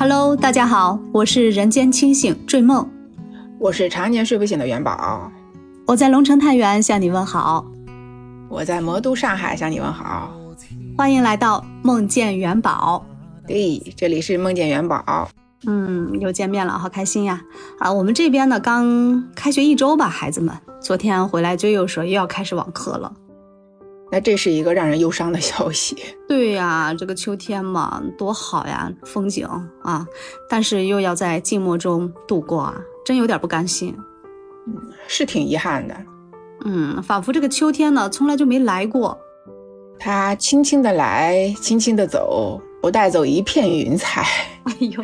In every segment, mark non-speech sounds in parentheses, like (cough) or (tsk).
Hello，大家好，我是人间清醒坠梦，我是常年睡不醒的元宝，我在龙城太原向你问好，我在魔都上海向你问好，欢迎来到梦见元宝。对，这里是梦见元宝。嗯，又见面了，好开心呀！啊，我们这边呢刚开学一周吧，孩子们昨天回来就又说又要开始网课了。那这是一个让人忧伤的消息。(laughs) 对呀，这个秋天嘛，多好呀，风景啊，但是又要在静默中度过啊，真有点不甘心。嗯，是挺遗憾的。嗯，仿佛这个秋天呢，从来就没来过。它轻轻的来，轻轻的走，不带走一片云彩。哎呦，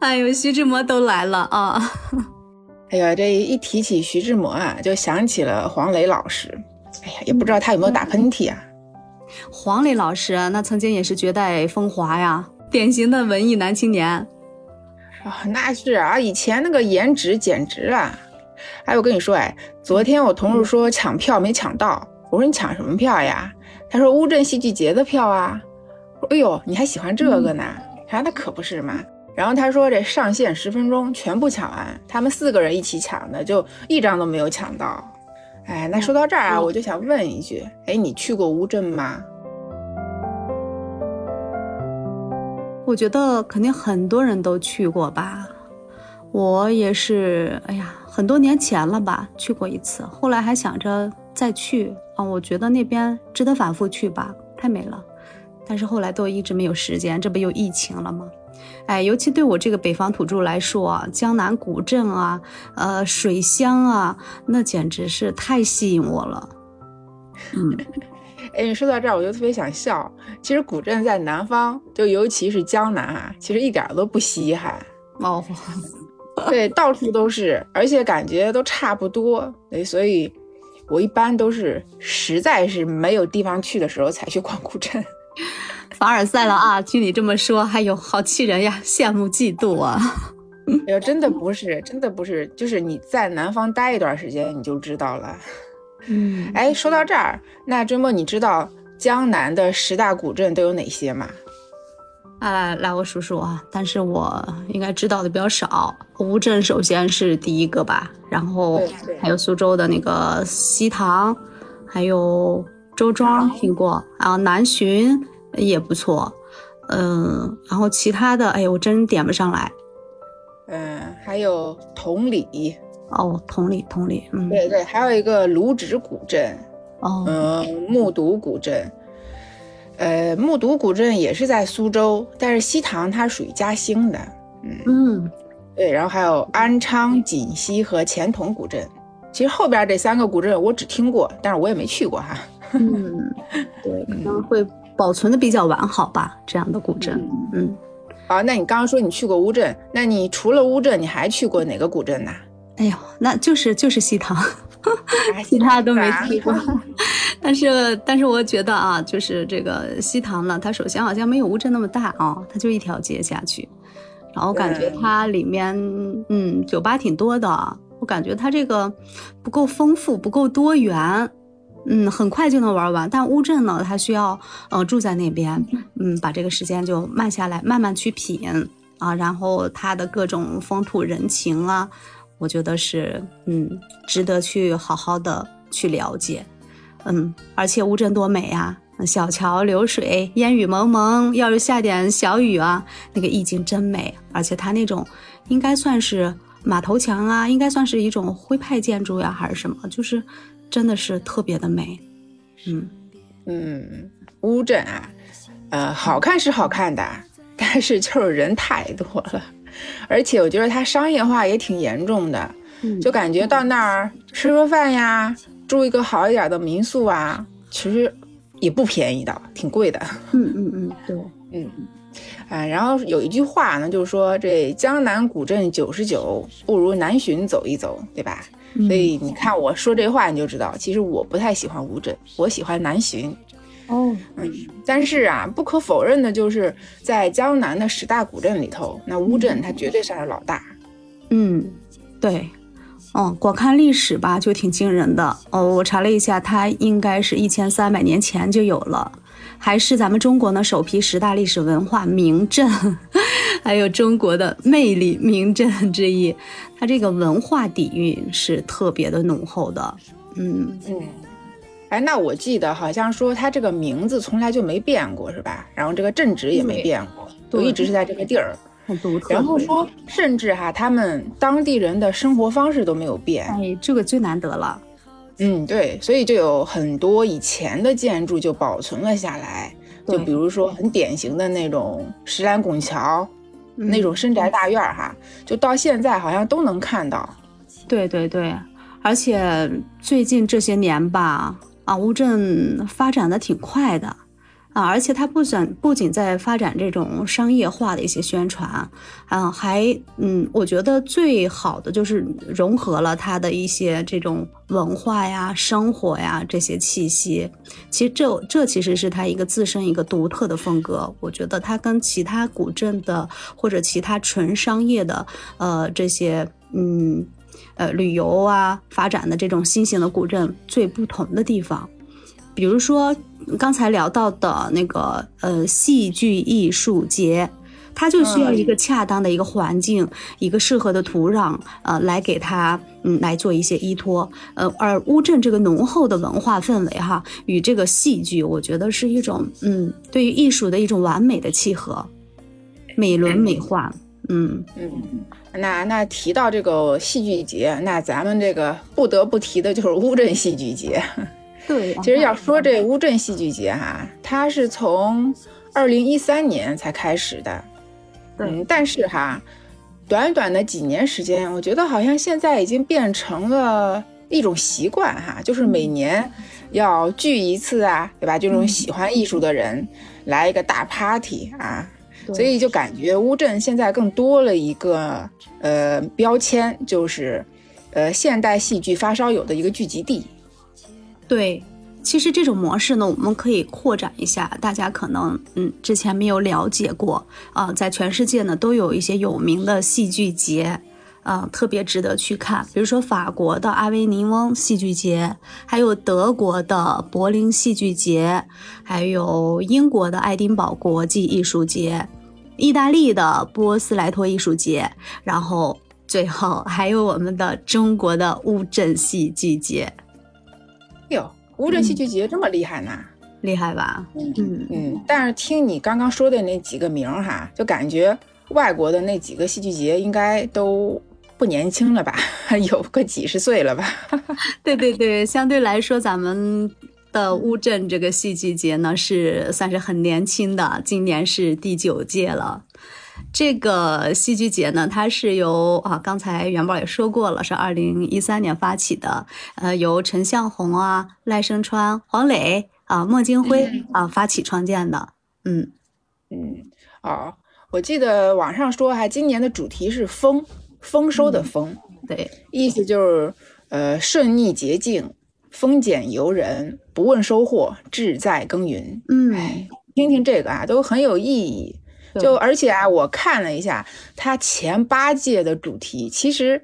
哎呦，徐志摩都来了啊！哎呀，这一提起徐志摩啊，就想起了黄磊老师。哎呀，也不知道他有没有打喷嚏啊。黄磊老师那曾经也是绝代风华呀，典型的文艺男青年。啊，那是啊，以前那个颜值简直了。哎，我跟你说，哎，昨天我同事说抢票没抢到，我说你抢什么票呀？他说乌镇戏剧节的票啊。哎呦，你还喜欢这个呢？他说那可不是嘛。然后他说这上线十分钟全部抢完，他们四个人一起抢的，就一张都没有抢到。哎，那说到这儿啊，我就想问一句，哎，你去过乌镇吗？我觉得肯定很多人都去过吧。我也是，哎呀，很多年前了吧，去过一次，后来还想着再去啊。我觉得那边值得反复去吧，太美了。但是后来都一直没有时间，这不又疫情了吗？哎，尤其对我这个北方土著来说啊，江南古镇啊，呃，水乡啊，那简直是太吸引我了。嗯，(laughs) 哎，你说到这儿，我就特别想笑。其实古镇在南方，就尤其是江南啊，其实一点都不稀罕。哦，(laughs) 对，到处都是，而且感觉都差不多。哎，所以我一般都是实在是没有地方去的时候才去逛古镇。凡尔赛了啊！(laughs) 听你这么说，哎呦，好气人呀，羡慕嫉妒啊！哎呦，真的不是，真的不是，就是你在南方待一段时间，你就知道了。嗯，(laughs) 哎，说到这儿，那周末你知道江南的十大古镇都有哪些吗？啊来，我数数啊，但是我应该知道的比较少。乌镇首先是第一个吧，然后还有苏州的那个西塘，还有周庄听过啊，南浔。也不错，嗯，然后其他的，哎我真点不上来。嗯，还有同里，哦，同里，同里，嗯，对对，还有一个卢植古镇，哦，嗯，木渎古镇，呃，木渎古镇也是在苏州，但是西塘它属于嘉兴的，嗯嗯，对，然后还有安昌、锦溪和钱塘古镇，其实后边这三个古镇我只听过，但是我也没去过哈。(laughs) 嗯，对，可能会。保存的比较完好吧，这样的古镇，嗯，啊，那你刚刚说你去过乌镇，那你除了乌镇，你还去过哪个古镇呢？哎呦，那就是就是西塘，其他都没去过。(laughs) 但是但是我觉得啊，就是这个西塘呢，它首先好像没有乌镇那么大啊，它就一条街下去，然后感觉它里面嗯酒吧挺多的，我感觉它这个不够丰富，不够多元。嗯，很快就能玩完，但乌镇呢，它需要呃住在那边，嗯，把这个时间就慢下来，慢慢去品啊，然后它的各种风土人情啊，我觉得是嗯值得去好好的去了解，嗯，而且乌镇多美呀，小桥流水，烟雨蒙蒙，要是下点小雨啊，那个意境真美，而且它那种应该算是马头墙啊，应该算是一种徽派建筑呀，还是什么，就是。真的是特别的美，嗯。嗯，乌镇啊，呃，好看是好看的，(laughs) 但是就是人太多了，而且我觉得它商业化也挺严重的，就感觉到那儿吃个饭呀，住一个好一点的民宿啊，其实也不便宜的，挺贵的。嗯嗯嗯，对，嗯，啊，然后有一句话呢，就是说这江南古镇九十九，不如南浔走一走，对吧？所以你看我说这话，你就知道，其实我不太喜欢乌镇，我喜欢南浔。哦，嗯，但是啊，不可否认的就是，在江南的十大古镇里头，那乌镇它绝对算是老大。嗯，对，嗯，光看历史吧，就挺惊人的。哦，我查了一下，它应该是一千三百年前就有了，还是咱们中国呢首批十大历史文化名镇。(laughs) 还有中国的魅力名镇之一，它这个文化底蕴是特别的浓厚的。嗯嗯，哎，那我记得好像说它这个名字从来就没变过，是吧？然后这个镇址也没变过，都一直是在这个地儿。很独特。然后说，甚至哈，他们当地人的生活方式都没有变。哎，这个最难得了。嗯，对，所以就有很多以前的建筑就保存了下来。就比如说很典型的那种石栏拱桥，那种深宅大院哈，就到现在好像都能看到。对对对，而且最近这些年吧，啊，乌镇发展的挺快的。啊，而且它不仅不仅在发展这种商业化的一些宣传，啊，还嗯，我觉得最好的就是融合了它的一些这种文化呀、生活呀这些气息。其实这这其实是它一个自身一个独特的风格。我觉得它跟其他古镇的或者其他纯商业的呃这些嗯呃旅游啊发展的这种新型的古镇最不同的地方，比如说。刚才聊到的那个呃戏剧艺术节，它就需要一个恰当的一个环境，一个适合的土壤，呃，来给它嗯来做一些依托。呃，而乌镇这个浓厚的文化氛围哈，与这个戏剧，我觉得是一种嗯对于艺术的一种完美的契合，美轮美奂。嗯嗯，那那提到这个戏剧节，那咱们这个不得不提的就是乌镇戏剧节。对，其实要说这乌镇戏剧节哈，它是从二零一三年才开始的，嗯，但是哈，短短的几年时间，我觉得好像现在已经变成了一种习惯哈，就是每年要聚一次啊，对吧？这种喜欢艺术的人来一个大 party 啊，所以就感觉乌镇现在更多了一个呃标签，就是呃现代戏剧发烧友的一个聚集地。对，其实这种模式呢，我们可以扩展一下。大家可能嗯之前没有了解过啊，在全世界呢都有一些有名的戏剧节，啊，特别值得去看。比如说法国的阿维尼翁戏剧节，还有德国的柏林戏剧节，还有英国的爱丁堡国际艺术节，意大利的波斯莱托艺术节，然后最后还有我们的中国的乌镇戏剧节。哟，乌镇戏剧节这么厉害呢？厉害吧？嗯嗯嗯。但是听你刚刚说的那几个名儿哈，就感觉外国的那几个戏剧节应该都不年轻了吧？(laughs) 有个几十岁了吧？(laughs) 对对对，相对来说，咱们的乌镇这个戏剧节呢，是算是很年轻的，今年是第九届了。这个戏剧节呢，它是由啊，刚才元宝也说过了，是二零一三年发起的，呃，由陈向红啊、赖声川、黄磊啊、莫金辉啊发起创建的。嗯嗯，哦，我记得网上说，还今年的主题是丰，丰收的丰，对，意思就是呃顺逆洁净，丰俭由人，不问收获，志在耕耘。嗯，听听这个啊，都很有意义。就而且啊，我看了一下，它前八届的主题其实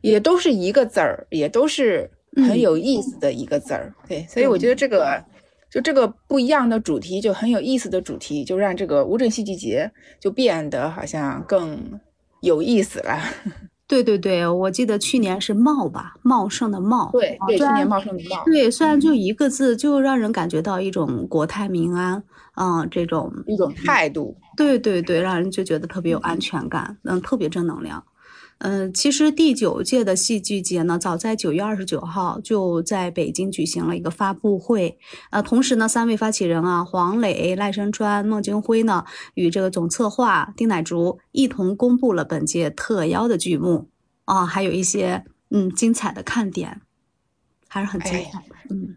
也都是一个字儿，也都是很有意思的一个字儿。对，所以我觉得这个就这个不一样的主题，就很有意思的主题，就让这个乌镇戏剧节就变得好像更有意思了。(laughs) 对对对，我记得去年是茂吧，茂盛的茂。对对，去年茂盛的茂。对，虽然就一个字，就让人感觉到一种国泰民安，嗯，这种一种态度。对对对，让人就觉得特别有安全感，嗯，特别正能量。嗯，其实第九届的戏剧节呢，早在九月二十九号就在北京举行了一个发布会。呃，同时呢，三位发起人啊，黄磊、赖声川、孟京辉呢，与这个总策划丁乃竺一同公布了本届特邀的剧目啊，还有一些嗯精彩的看点，还是很精彩的。嗯，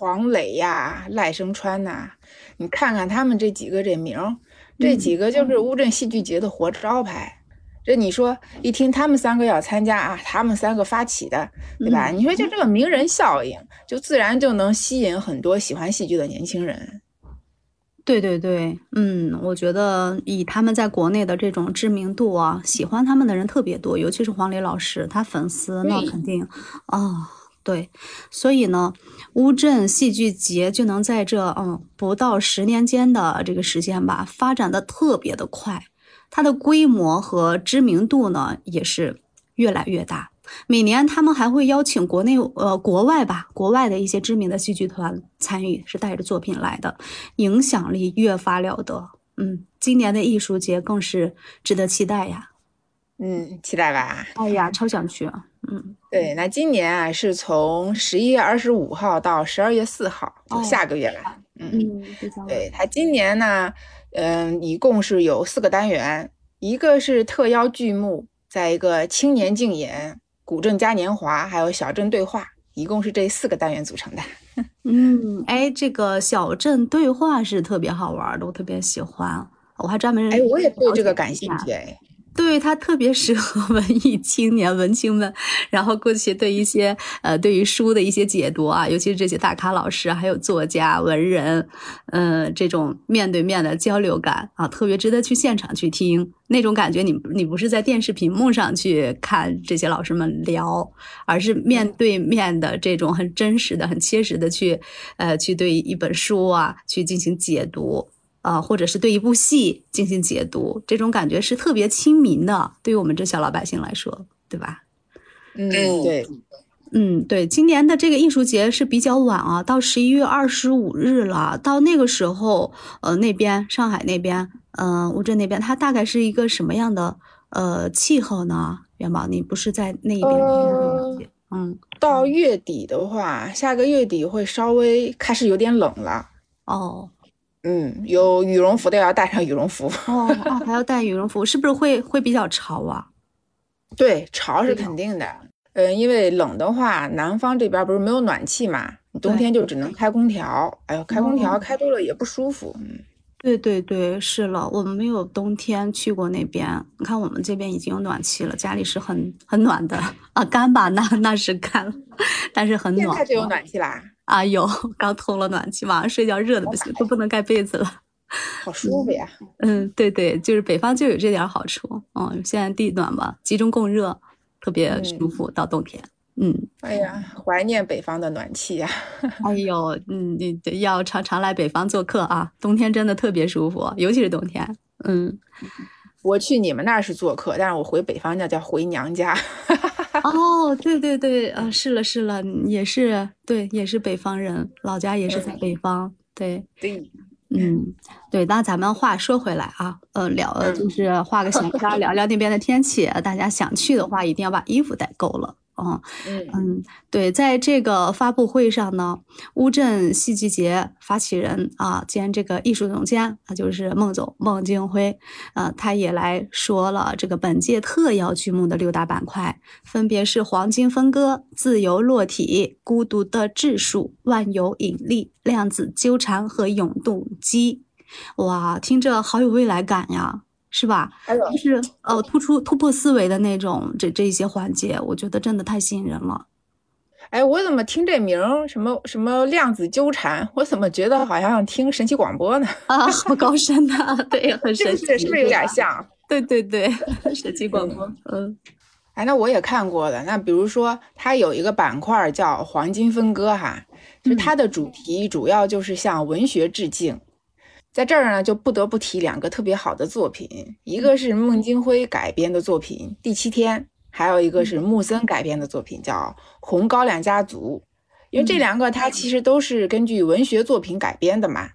黄磊呀，赖声川呐，你看看他们这几个这名，这几个就是乌镇戏剧节的活招牌。这你说一听他们三个要参加啊，他们三个发起的，对吧？你说就这个名人效应，就自然就能吸引很多喜欢戏剧的年轻人。对对对，嗯，我觉得以他们在国内的这种知名度啊，喜欢他们的人特别多，尤其是黄磊老师，他粉丝那肯定啊，对。所以呢，乌镇戏剧节就能在这嗯不到十年间的这个时间吧，发展的特别的快。它的规模和知名度呢也是越来越大。每年他们还会邀请国内呃国外吧，国外的一些知名的戏剧团参与，是带着作品来的，影响力越发了得。嗯，今年的艺术节更是值得期待呀。嗯，期待吧。哎呀，超想去。嗯，对，那今年啊是从十一月二十五号到十二月四号，就下个月了。嗯，对，它今年呢，嗯，一共是有四个单元，一个是特邀剧目，在一个青年竞演。古镇嘉年华，还有小镇对话，一共是这四个单元组成的。(laughs) 嗯，哎，这个小镇对话是特别好玩的，我特别喜欢，我还专门哎，我也对这个感兴趣哎。对它特别适合文艺青年、文青们，然后过去对一些呃，对于书的一些解读啊，尤其是这些大咖老师，还有作家、文人，呃，这种面对面的交流感啊，特别值得去现场去听那种感觉。你你不是在电视屏幕上去看这些老师们聊，而是面对面的这种很真实的、很切实的去呃，去对一本书啊去进行解读。啊，或者是对一部戏进行解读，这种感觉是特别亲民的，对于我们这小老百姓来说，对吧？嗯，对，嗯，对。今年的这个艺术节是比较晚啊，到十一月二十五日了。到那个时候，呃，那边上海那边，嗯，乌镇那边，它大概是一个什么样的呃气候呢？元宝，你不是在那一边？嗯，到月底的话，下个月底会稍微开始有点冷了。哦。嗯，有羽绒服的要带上羽绒服哦哦，还要带羽绒服，是不是会会比较潮啊？(laughs) 对，潮是肯定的。嗯，因为冷的话，南方这边不是没有暖气嘛，冬天就只能开空调。哎呦，开空调开多了也不舒服。嗯，对对对，是了，我们没有冬天去过那边。你看我们这边已经有暖气了，家里是很很暖的 (laughs) 啊，干吧？那那是干，但是很暖。现在就有暖气啦。啊，有刚通了暖气，晚上睡觉热的不行，都不能盖被子了，好舒服呀。嗯，对对，就是北方就有这点好处。嗯，现在地暖嘛，集中供热，特别舒服。到冬天，嗯，哎呀，怀念北方的暖气呀。哎呦，嗯，你要常常来北方做客啊，冬天真的特别舒服，尤其是冬天。嗯，我去你们那儿是做客，但是我回北方那叫回娘家。(laughs) 哦，对对对，呃，是了是了，也是对，也是北方人，老家也是在北方，对对，嗯，对。那咱们话说回来啊，呃，聊就是画个闲篇，聊聊那边的天气。大家想去的话，一定要把衣服带够了。嗯嗯，对，在这个发布会上呢，乌镇戏剧节发起人啊兼这个艺术总监，他就是孟总孟京辉，呃，他也来说了这个本届特邀剧目的六大板块，分别是黄金分割、自由落体、孤独的质数、万有引力、量子纠缠和永动机。哇，听着好有未来感呀！是吧？就是呃，突出突破思维的那种，这这一些环节，我觉得真的太吸引人了。哎，我怎么听这名儿什么什么量子纠缠，我怎么觉得好像听神奇广播呢？啊，好高深呐！(laughs) 对，很神奇，是不是有点像？对对对，(laughs) 神奇广播。嗯，哎，那我也看过的。那比如说，它有一个板块叫黄金分割，哈，就它的主题主要就是向文学致敬。在这儿呢，就不得不提两个特别好的作品，一个是孟京辉改编的作品《第七天》，还有一个是木森改编的作品叫《红高粱家族》。因为这两个它其实都是根据文学作品改编的嘛，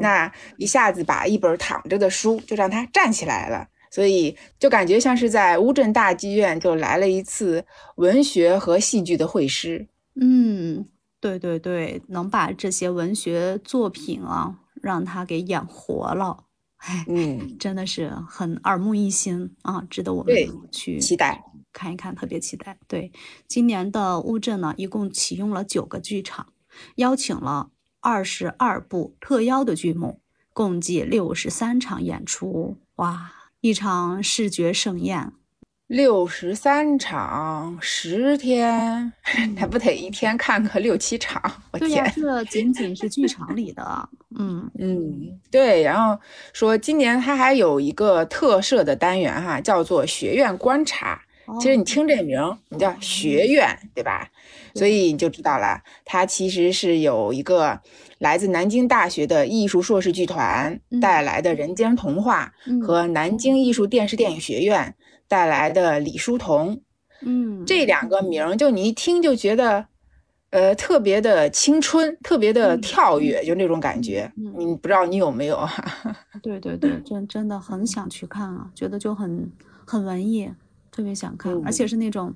那一下子把一本躺着的书就让它站起来了，所以就感觉像是在乌镇大剧院就来了一次文学和戏剧的会师。嗯，对对对，能把这些文学作品啊。让他给演活了，哎，嗯，真的是很耳目一新啊，值得我们去期待看一看，特别期待。对，今年的乌镇呢，一共启用了九个剧场，邀请了二十二部特邀的剧目，共计六十三场演出，哇，一场视觉盛宴。六十三场，十天，还不得一天看个六七场？我天，这仅仅是剧场里的。嗯 (laughs) 嗯，对。然后说今年他还有一个特设的单元哈，叫做学院观察，其实你听这名，你叫学院，对吧？所以你就知道了，它其实是有一个来自南京大学的艺术硕士剧团带来的《人间童话》，和南京艺术电视电影学院带来的李叔同。嗯，这两个名，就你一听就觉得，呃，特别的青春，特别的跳跃，就那种感觉。你不知道你有没有？(laughs) 对对对，真真的很想去看啊，觉得就很很文艺。特别想看，而且是那种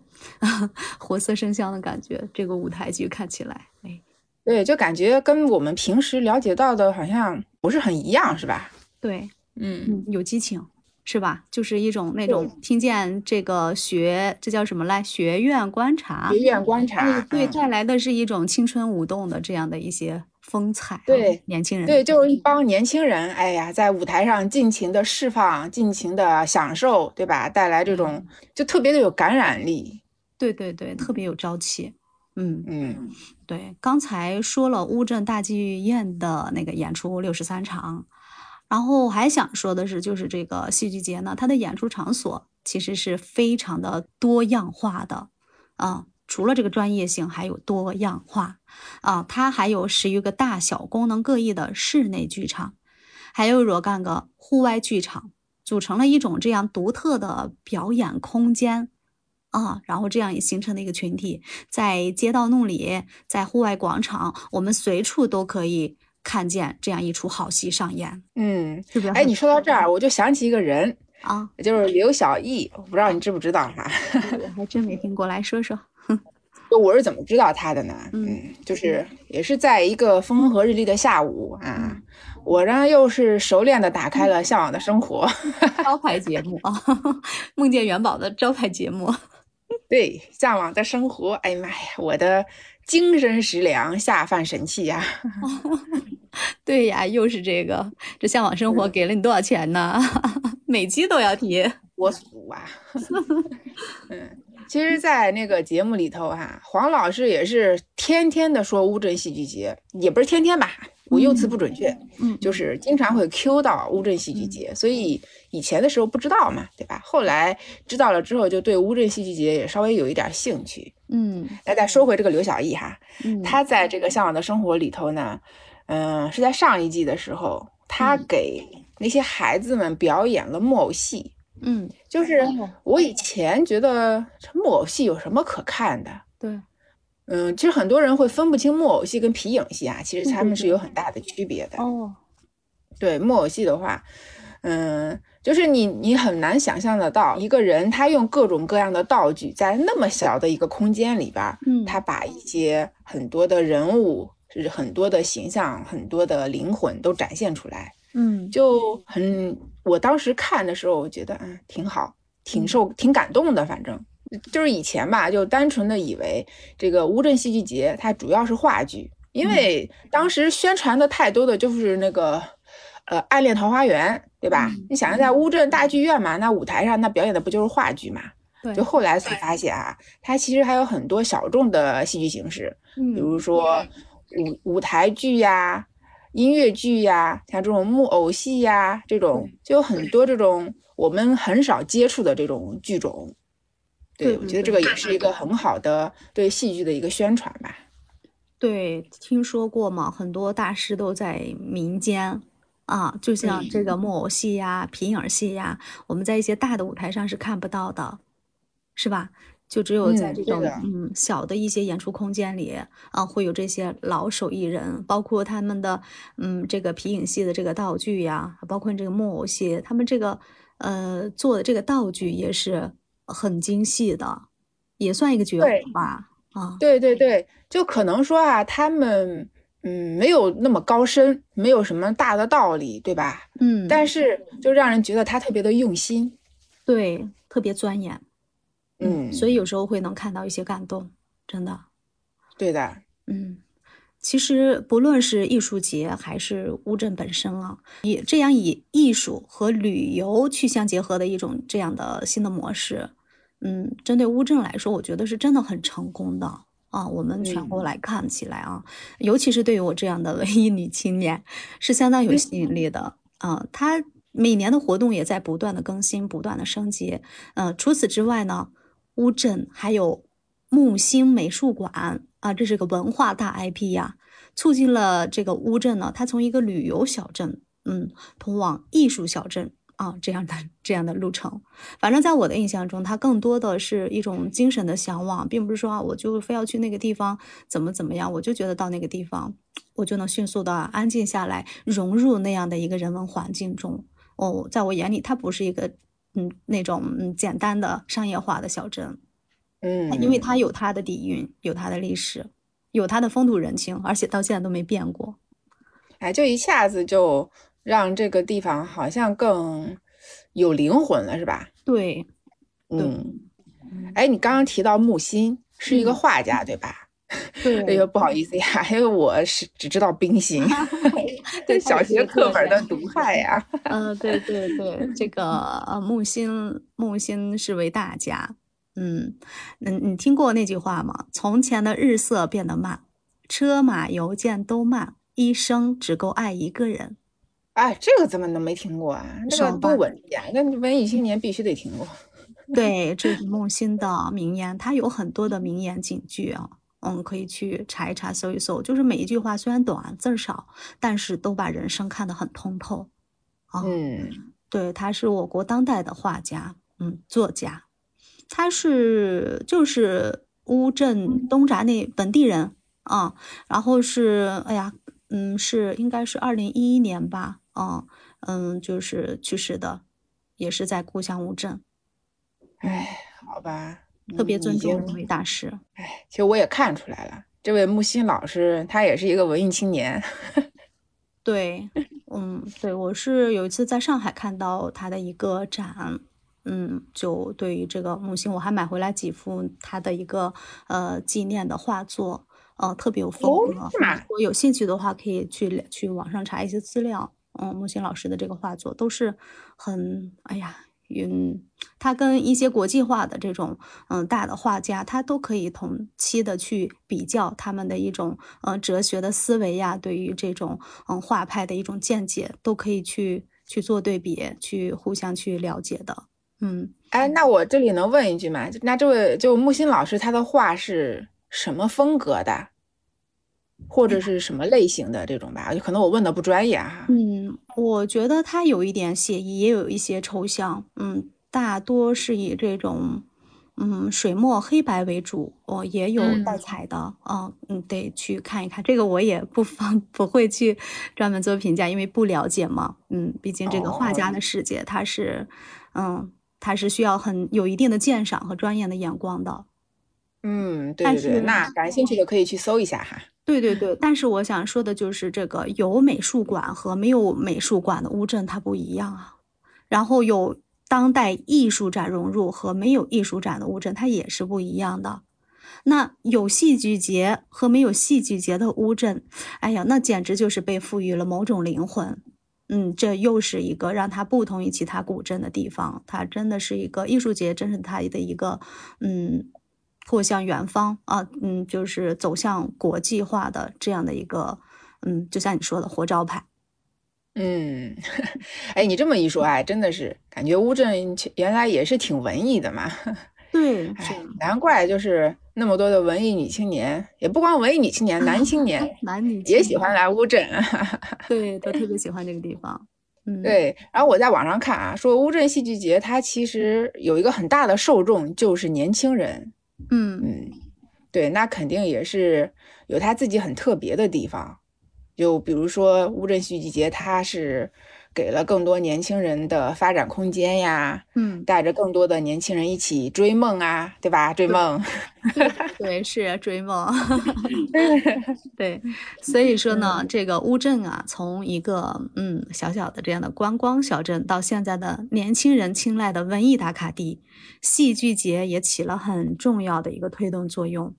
(laughs) 活色生香的感觉。这个舞台剧看起来，哎，对，就感觉跟我们平时了解到的好像不是很一样，是吧？对，嗯，有激情，是吧？就是一种那种听见这个学，这叫什么来？学院观察，学院观察，对，带来的是一种青春舞动的这样的一些。风采，对年轻人，对，就是一帮年轻人，哎呀，在舞台上尽情的释放，尽情的享受，对吧？带来这种就特别的有感染力，对对对，特别有朝气，嗯嗯，对。刚才说了乌镇大剧院的那个演出六十三场，然后还想说的是，就是这个戏剧节呢，它的演出场所其实是非常的多样化的，啊。除了这个专业性，还有多样化啊！它还有十余个大小、功能各异的室内剧场，还有若干个户外剧场，组成了一种这样独特的表演空间啊！然后这样也形成了一个群体，在街道弄里，在户外广场，我们随处都可以看见这样一出好戏上演。嗯，哎，你说到这儿，我就想起一个人啊，就是刘晓毅，我不知道你知不知道哈？我还真没听过，来说说。(laughs) 就我是怎么知道他的呢？嗯，就是也是在一个风和日丽的下午啊，我呢又是熟练的打开了《向往的生活》(laughs) 招牌节目啊，梦见元宝的招牌节目。对，《向往的生活》，哎呀妈呀，我的精神食粮，下饭神器呀！(laughs) 对呀，又是这个，这《向往生活》给了你多少钱呢？(laughs) 每期都要提，(laughs) 我俗啊。嗯。其实，在那个节目里头，哈，黄老师也是天天的说乌镇戏剧节，也不是天天吧，我用词不准确，嗯，就是经常会 Q 到乌镇戏剧节，所以以前的时候不知道嘛，对吧？后来知道了之后，就对乌镇戏剧节也稍微有一点兴趣，嗯。那再说回这个刘晓毅哈，嗯，他在这个向往的生活里头呢，嗯，是在上一季的时候，他给那些孩子们表演了木偶戏。嗯，就是我以前觉得木偶戏有什么可看的？对，嗯，其实很多人会分不清木偶戏跟皮影戏啊，其实他们是有很大的区别的。哦，对，木偶戏的话，嗯，就是你你很难想象得到一个人他用各种各样的道具，在那么小的一个空间里边，嗯，他把一些很多的人物，就是很多的形象，很多的灵魂都展现出来。嗯，就很，我当时看的时候，我觉得嗯挺好，挺受，挺感动的。反正就是以前吧，就单纯的以为这个乌镇戏剧节它主要是话剧，因为当时宣传的太多的就是那个呃《暗恋桃花源》，对吧？你想在乌镇大剧院嘛，那舞台上那表演的不就是话剧嘛？对。就后来才发现啊，它其实还有很多小众的戏剧形式，比如说舞舞台剧呀。音乐剧呀，像这种木偶戏呀，这种就有很多这种我们很少接触的这种剧种。对，我觉得这个也是一个很好的对戏剧的一个宣传吧。对，听说过嘛，很多大师都在民间啊，就像这个木偶戏呀、皮影戏呀，我们在一些大的舞台上是看不到的，是吧？就只有在这种嗯小的一些演出空间里啊，会有这些老手艺人，包括他们的嗯这个皮影戏的这个道具呀，包括这个木偶戏，他们这个呃做的这个道具也是很精细的，也算一个绝活吧啊。对对对，就可能说啊，他们嗯没有那么高深，没有什么大的道理，对吧？嗯，但是就让人觉得他特别的用心，对，特别钻研。嗯，所以有时候会能看到一些感动，真的，对的，嗯，其实不论是艺术节还是乌镇本身啊，以这样以艺术和旅游去相结合的一种这样的新的模式，嗯，针对乌镇来说，我觉得是真的很成功的啊。我们全国来看起来啊，尤其是对于我这样的文艺女青年，是相当有吸引力的啊。它每年的活动也在不断的更新，不断的升级，呃，除此之外呢。乌镇，还有木星美术馆啊，这是个文化大 IP 呀，促进了这个乌镇呢，它从一个旅游小镇，嗯，通往艺术小镇。啊，这样的这样的路程，反正在我的印象中，它更多的是一种精神的向往，并不是说啊，我就非要去那个地方怎么怎么样，我就觉得到那个地方，我就能迅速的安静下来，融入那样的一个人文环境中。哦，在我眼里，它不是一个嗯那种嗯简单的商业化的小镇，嗯，因为它有它的底蕴，有它的历史，有它的风土人情，而且到现在都没变过。哎，就一下子就。让这个地方好像更有灵魂了，是吧？对，嗯，哎，你刚刚提到木心是一个画家，对吧？(laughs) 对，哎呦，不好意思呀，因为我是只知道冰心，(laughs) 对小学 (laughs) 课本的毒害呀。嗯，对对对，这个呃，木心木心是位大家，嗯嗯，你听过那句话吗？从前的日色变得慢，车马邮件都慢，一生只够爱一个人。哎，这个怎么能没听过啊？这个多文艺啊！那文艺青年必须得听过。对，这是木心的名言，他有很多的名言警句啊，嗯，可以去查一查、搜一搜。就是每一句话虽然短，字少，但是都把人生看得很通透。嗯，对，他是我国当代的画家，嗯，作家，他是就是乌镇东闸那本地人啊，然后是哎呀，嗯，是应该是二零一一年吧。嗯嗯，就是去世的，也是在故乡乌镇。哎，好吧，特别尊重这位大师。哎，其实我也看出来了，这位木心老师他也是一个文艺青年。(laughs) 对，嗯，对我是有一次在上海看到他的一个展，嗯，就对于这个木心，我还买回来几幅他的一个呃纪念的画作，呃，特别有风格。如果有兴趣的话，可以去去网上查一些资料。嗯，木心老师的这个画作都是很，哎呀，嗯，他跟一些国际化的这种，嗯，大的画家，他都可以同期的去比较他们的一种，嗯，哲学的思维呀，对于这种，嗯，画派的一种见解，都可以去去做对比，去互相去了解的。嗯，哎，那我这里能问一句吗？那这位就木心老师，他的画是什么风格的？或者是什么类型的这种吧，可能我问的不专业哈。嗯，我觉得它有一点写意，也有一些抽象。嗯，大多是以这种嗯水墨黑白为主，哦，也有带彩的。嗯嗯，得去看一看。这个我也不方 (laughs) 不会去专门做评价，因为不了解嘛。嗯，毕竟这个画家的世界，他是嗯，他是需要很有一定的鉴赏和专业的眼光的。嗯，对对对，那感兴趣的可以去搜一下哈。对对对，但是我想说的就是这个有美术馆和没有美术馆的乌镇它不一样啊，然后有当代艺术展融入和没有艺术展的乌镇它也是不一样的。那有戏剧节和没有戏剧节的乌镇，哎呀，那简直就是被赋予了某种灵魂。嗯，这又是一个让它不同于其他古镇的地方，它真的是一个艺术节，真是它的一个嗯。或向远方啊，嗯，就是走向国际化的这样的一个，嗯，就像你说的活招牌。嗯，(laughs) 哎，你这么一说，哎，真的是感觉乌镇原来也是挺文艺的嘛。(laughs) 对，哎，难怪就是那么多的文艺女青年，也不光文艺女青年，男青年，(laughs) 男女也喜欢来乌镇。对，都特别喜欢这个地方。嗯，对。然后我在网上看啊，说乌镇戏剧节它其实有一个很大的受众，就是年轻人。嗯，对，那肯定也是有他自己很特别的地方，就比如说乌镇戏剧节，它是。给了更多年轻人的发展空间呀，嗯，带着更多的年轻人一起追梦啊，对吧？追梦，(laughs) 对，是追梦，(laughs) 对，所以说呢，这个乌镇啊，从一个嗯小小的这样的观光小镇，到现在的年轻人青睐的文艺打卡地，戏剧节也起了很重要的一个推动作用。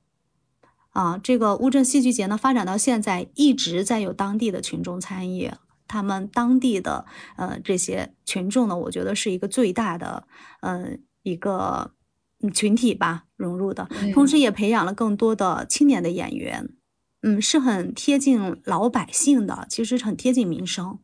啊，这个乌镇戏剧节呢，发展到现在一直在有当地的群众参与。他们当地的呃这些群众呢，我觉得是一个最大的呃一个群体吧融入的，同时也培养了更多的青年的演员，嗯，是很贴近老百姓的，其实很贴近民生，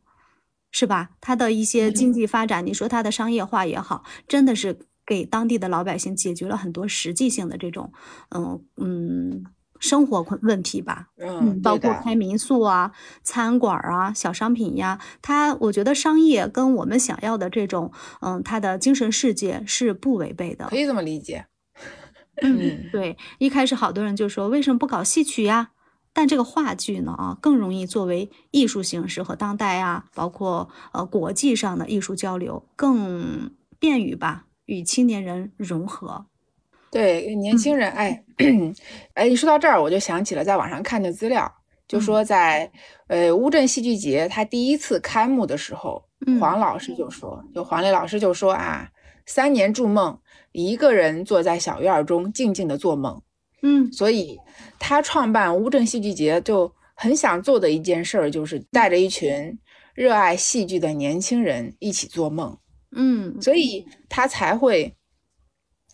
是吧？它的一些经济发展，你说它的商业化也好，真的是给当地的老百姓解决了很多实际性的这种，嗯嗯。生活困问题吧，嗯，包括开民宿啊、餐馆啊、小商品呀，它我觉得商业跟我们想要的这种，嗯，它的精神世界是不违背的，可以这么理解。(laughs) 嗯，对，一开始好多人就说为什么不搞戏曲呀？但这个话剧呢，啊，更容易作为艺术形式和当代啊，包括呃国际上的艺术交流，更便于吧与青年人融合。对年轻人，哎，(clears throat) 哎，一说到这儿，我就想起了在网上看的资料，就说在呃乌镇戏剧节他第一次开幕的时候，黄。老师就说，就黄磊老师就说啊，三年筑梦，一个人坐在小院中静静的做梦，嗯，所以他创办乌镇戏剧节就很想做的一件事儿，就是带着一群热爱戏剧的年轻人一起做梦，嗯，所以他才会。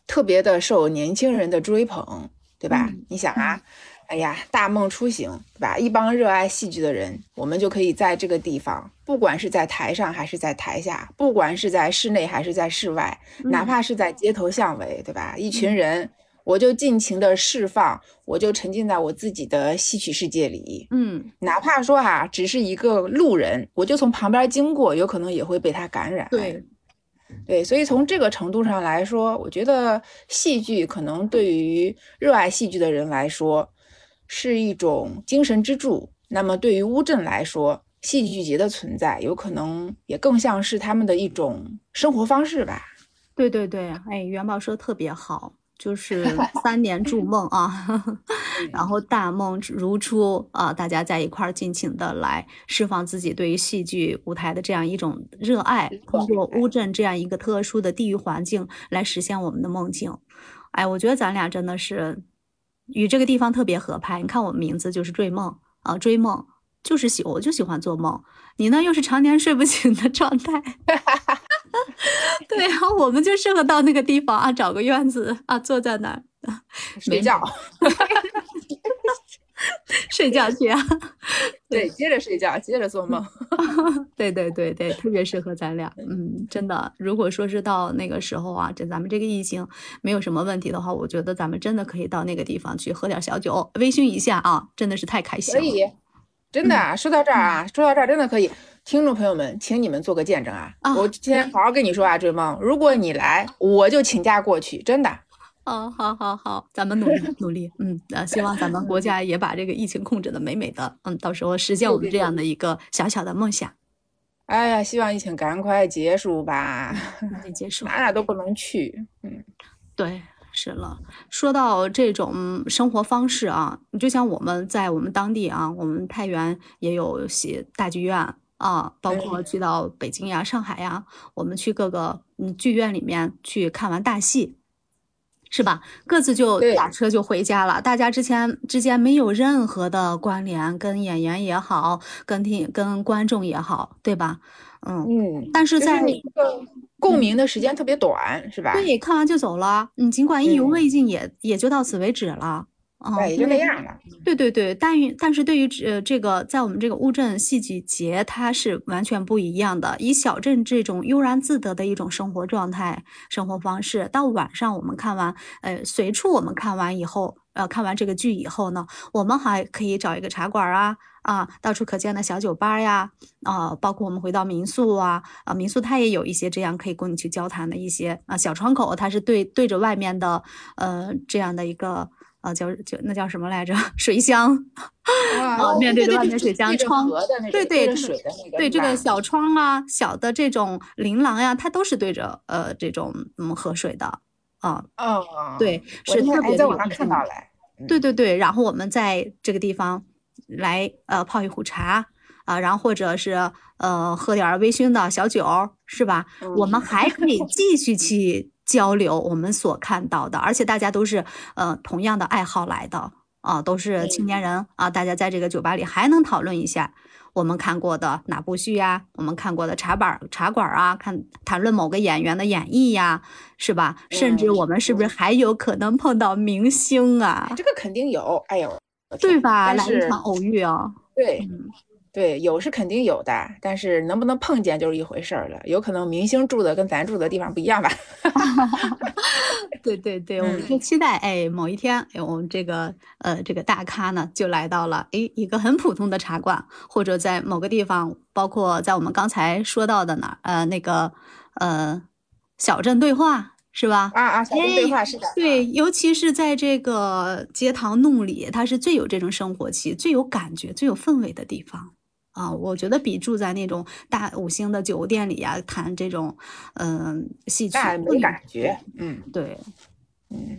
特别的受年轻人的追捧，对吧？你想啊，哎呀，大梦初醒，对吧？一帮热爱戏剧的人，我们就可以在这个地方，不管是在台上还是在台下，不管是在室内还是在室外，哪怕是在街头巷尾，对吧？一群人，我就尽情的释放，我就沉浸在我自己的戏曲世界里，嗯，哪怕说哈，只是一个路人，我就从旁边经过，有可能也会被他感染，对。对，所以从这个程度上来说，我觉得戏剧可能对于热爱戏剧的人来说是一种精神支柱。那么对于乌镇来说，戏剧节的存在有可能也更像是他们的一种生活方式吧。对对对，哎，元宝说的特别好。就 (laughs) 是三年筑梦啊，(laughs) 然后大梦如初啊，大家在一块儿尽情的来释放自己对于戏剧舞台的这样一种热爱，通过乌镇这样一个特殊的地域环境来实现我们的梦境。哎，我觉得咱俩真的是与这个地方特别合拍。你看我们名字就是追梦啊，追梦就是喜，我就喜欢做梦。你呢，又是常年睡不醒的状态。(laughs) (laughs) 对啊，我们就适合到那个地方啊，找个院子啊，坐在那儿睡觉，(laughs) 睡觉去啊。对，接着睡觉，接着做梦。(laughs) 对对对对，特别适合咱俩。嗯，真的，如果说是到那个时候啊，这咱们这个疫情没有什么问题的话，我觉得咱们真的可以到那个地方去喝点小酒，微醺一下啊，真的是太开心了。可以，真的，说到这儿啊，说到这儿真的可以。听众朋友们，请你们做个见证啊！我今天好好跟你说啊，追梦，如果你来，我就请假过去，真的。哦，好，好，好，咱们努力努力，嗯，呃，希望咱们国家也把这个疫情控制的美美的，嗯，到时候实现我们这样的一个小小的梦想。哎呀，希望疫情赶快结束吧，赶紧结束，哪哪都不能去。嗯，对，是了。说到这种生活方式啊，你就像我们在我们当地啊，我们太原也有些大剧院。啊，包括去到北京呀、上海呀，我们去各个嗯剧院里面去看完大戏，是吧？各自就打车就回家了，大家之前之间没有任何的关联，跟演员也好，跟听跟观众也好，对吧？嗯嗯。但是在共鸣的时间特别短，是吧？对，看完就走了。你，尽管意犹未尽，也也就到此为止了。对，也就那样了。对对对，但于但是对于呃这个，在我们这个乌镇戏剧节，它是完全不一样的。以小镇这种悠然自得的一种生活状态、生活方式，到晚上我们看完，呃，随处我们看完以后，呃，看完这个剧以后呢，我们还可以找一个茶馆啊啊，到处可见的小酒吧呀啊，包括我们回到民宿啊啊，民宿它也有一些这样可以供你去交谈的一些啊小窗口，它是对对着外面的呃这样的一个。啊，叫叫那叫什么来着？水箱啊，面对着外面水箱窗，对对水的那个，对这个小窗啊，小的这种琳琅呀，它都是对着呃这种嗯河水的啊。哦，对，是特别在网上看到了。对对对，然后我们在这个地方来呃泡一壶茶啊，然后或者是呃喝点微醺的小酒，是吧？我们还可以继续去。交流我们所看到的，而且大家都是呃同样的爱好来的啊，都是青年人啊，大家在这个酒吧里还能讨论一下我们看过的哪部剧呀，我们看过的茶板茶馆啊，看谈论某个演员的演绎呀，是吧？甚至我们是不是还有可能碰到明星啊？这个肯定有，哎呦，对吧？来一场偶遇啊！对。对，有是肯定有的，但是能不能碰见就是一回事儿了。有可能明星住的跟咱住的地方不一样吧？(laughs) (laughs) 对对对，我们就期待哎，某一天哎，我们这个呃这个大咖呢就来到了哎一个很普通的茶馆，或者在某个地方，包括在我们刚才说到的哪呃那个呃小镇对话。是吧？啊啊，小镇对话是的。对，尤其是在这个街堂弄里，它是最有这种生活气、最有感觉、最有氛围的地方啊！我觉得比住在那种大五星的酒店里呀，谈这种嗯戏曲没感觉。嗯，对，嗯。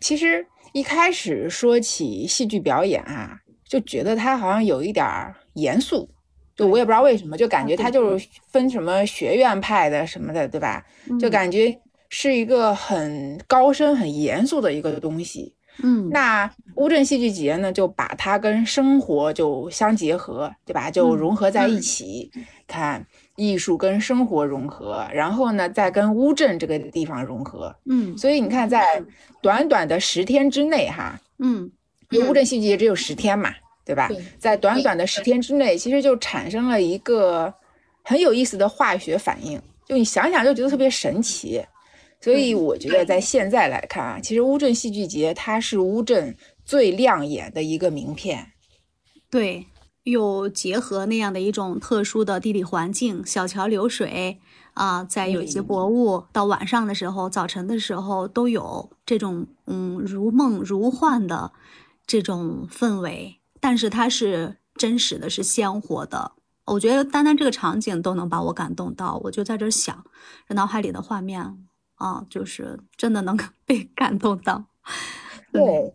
其实一开始说起戏剧表演啊，就觉得它好像有一点儿严肃。就我也不知道为什么，就感觉它就是分什么学院派的什么的，对吧？就感觉。是一个很高深、很严肃的一个东西。嗯，那乌镇戏剧节呢，就把它跟生活就相结合，对吧？就融合在一起，看艺术跟生活融合，然后呢，再跟乌镇这个地方融合。嗯，所以你看，在短短的十天之内，哈，嗯，因为乌镇戏剧节只有十天嘛，对吧？在短短的十天之内，其实就产生了一个很有意思的化学反应，就你想想就觉得特别神奇。所以我觉得，在现在来看啊，其实乌镇戏剧节它是乌镇最亮眼的一个名片。对，又结合那样的一种特殊的地理环境，小桥流水啊，再有一些博物，到晚上的时候、早晨的时候都有这种嗯如梦如幻的这种氛围。但是它是真实的，是鲜活的。我觉得单单这个场景都能把我感动到，我就在这想，这脑海里的画面。啊，就是真的能 (laughs) 被感动到。对，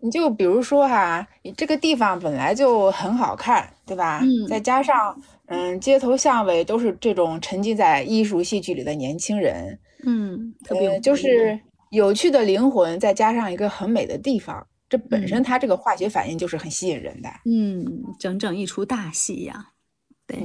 你就比如说哈，你这个地方本来就很好看，对吧？嗯。再加上，嗯，街头巷尾都是这种沉浸在艺术戏剧里的年轻人，嗯，特别就是有趣的灵魂，再加上一个很美的地方，这本身它这个化学反应就是很吸引人的。嗯，整整一出大戏呀。对，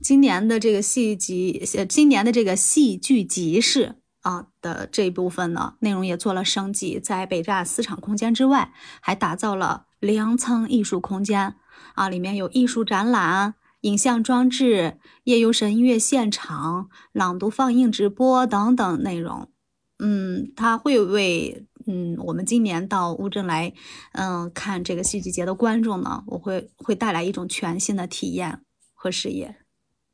今年的这个戏集，呃，今年的这个戏剧集市。啊的这一部分呢，内容也做了升级，在北站四场空间之外，还打造了粮仓艺术空间啊，里面有艺术展览、影像装置、夜游神音乐现场、朗读放映直播等等内容。嗯，它会为嗯我们今年到乌镇来嗯看这个戏剧节的观众呢，我会会带来一种全新的体验和视野。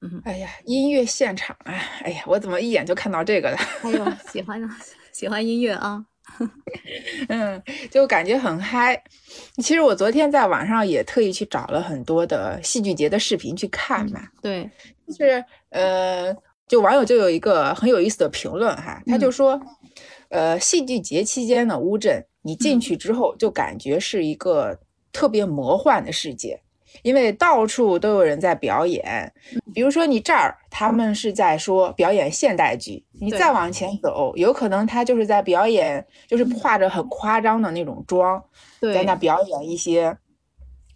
嗯，哎呀，音乐现场啊，哎呀，我怎么一眼就看到这个了？哎呦，(laughs) 喜欢喜欢音乐啊，嗯，就感觉很嗨。其实我昨天在网上也特意去找了很多的戏剧节的视频去看嘛。对，就是呃，就网友就有一个很有意思的评论哈，他就说，呃，戏剧节期间的乌镇，你进去之后就感觉是一个特别魔幻的世界。因为到处都有人在表演，比如说你这儿他们是在说表演现代剧，你再往前走，有可能他就是在表演，就是化着很夸张的那种妆，在那表演一些，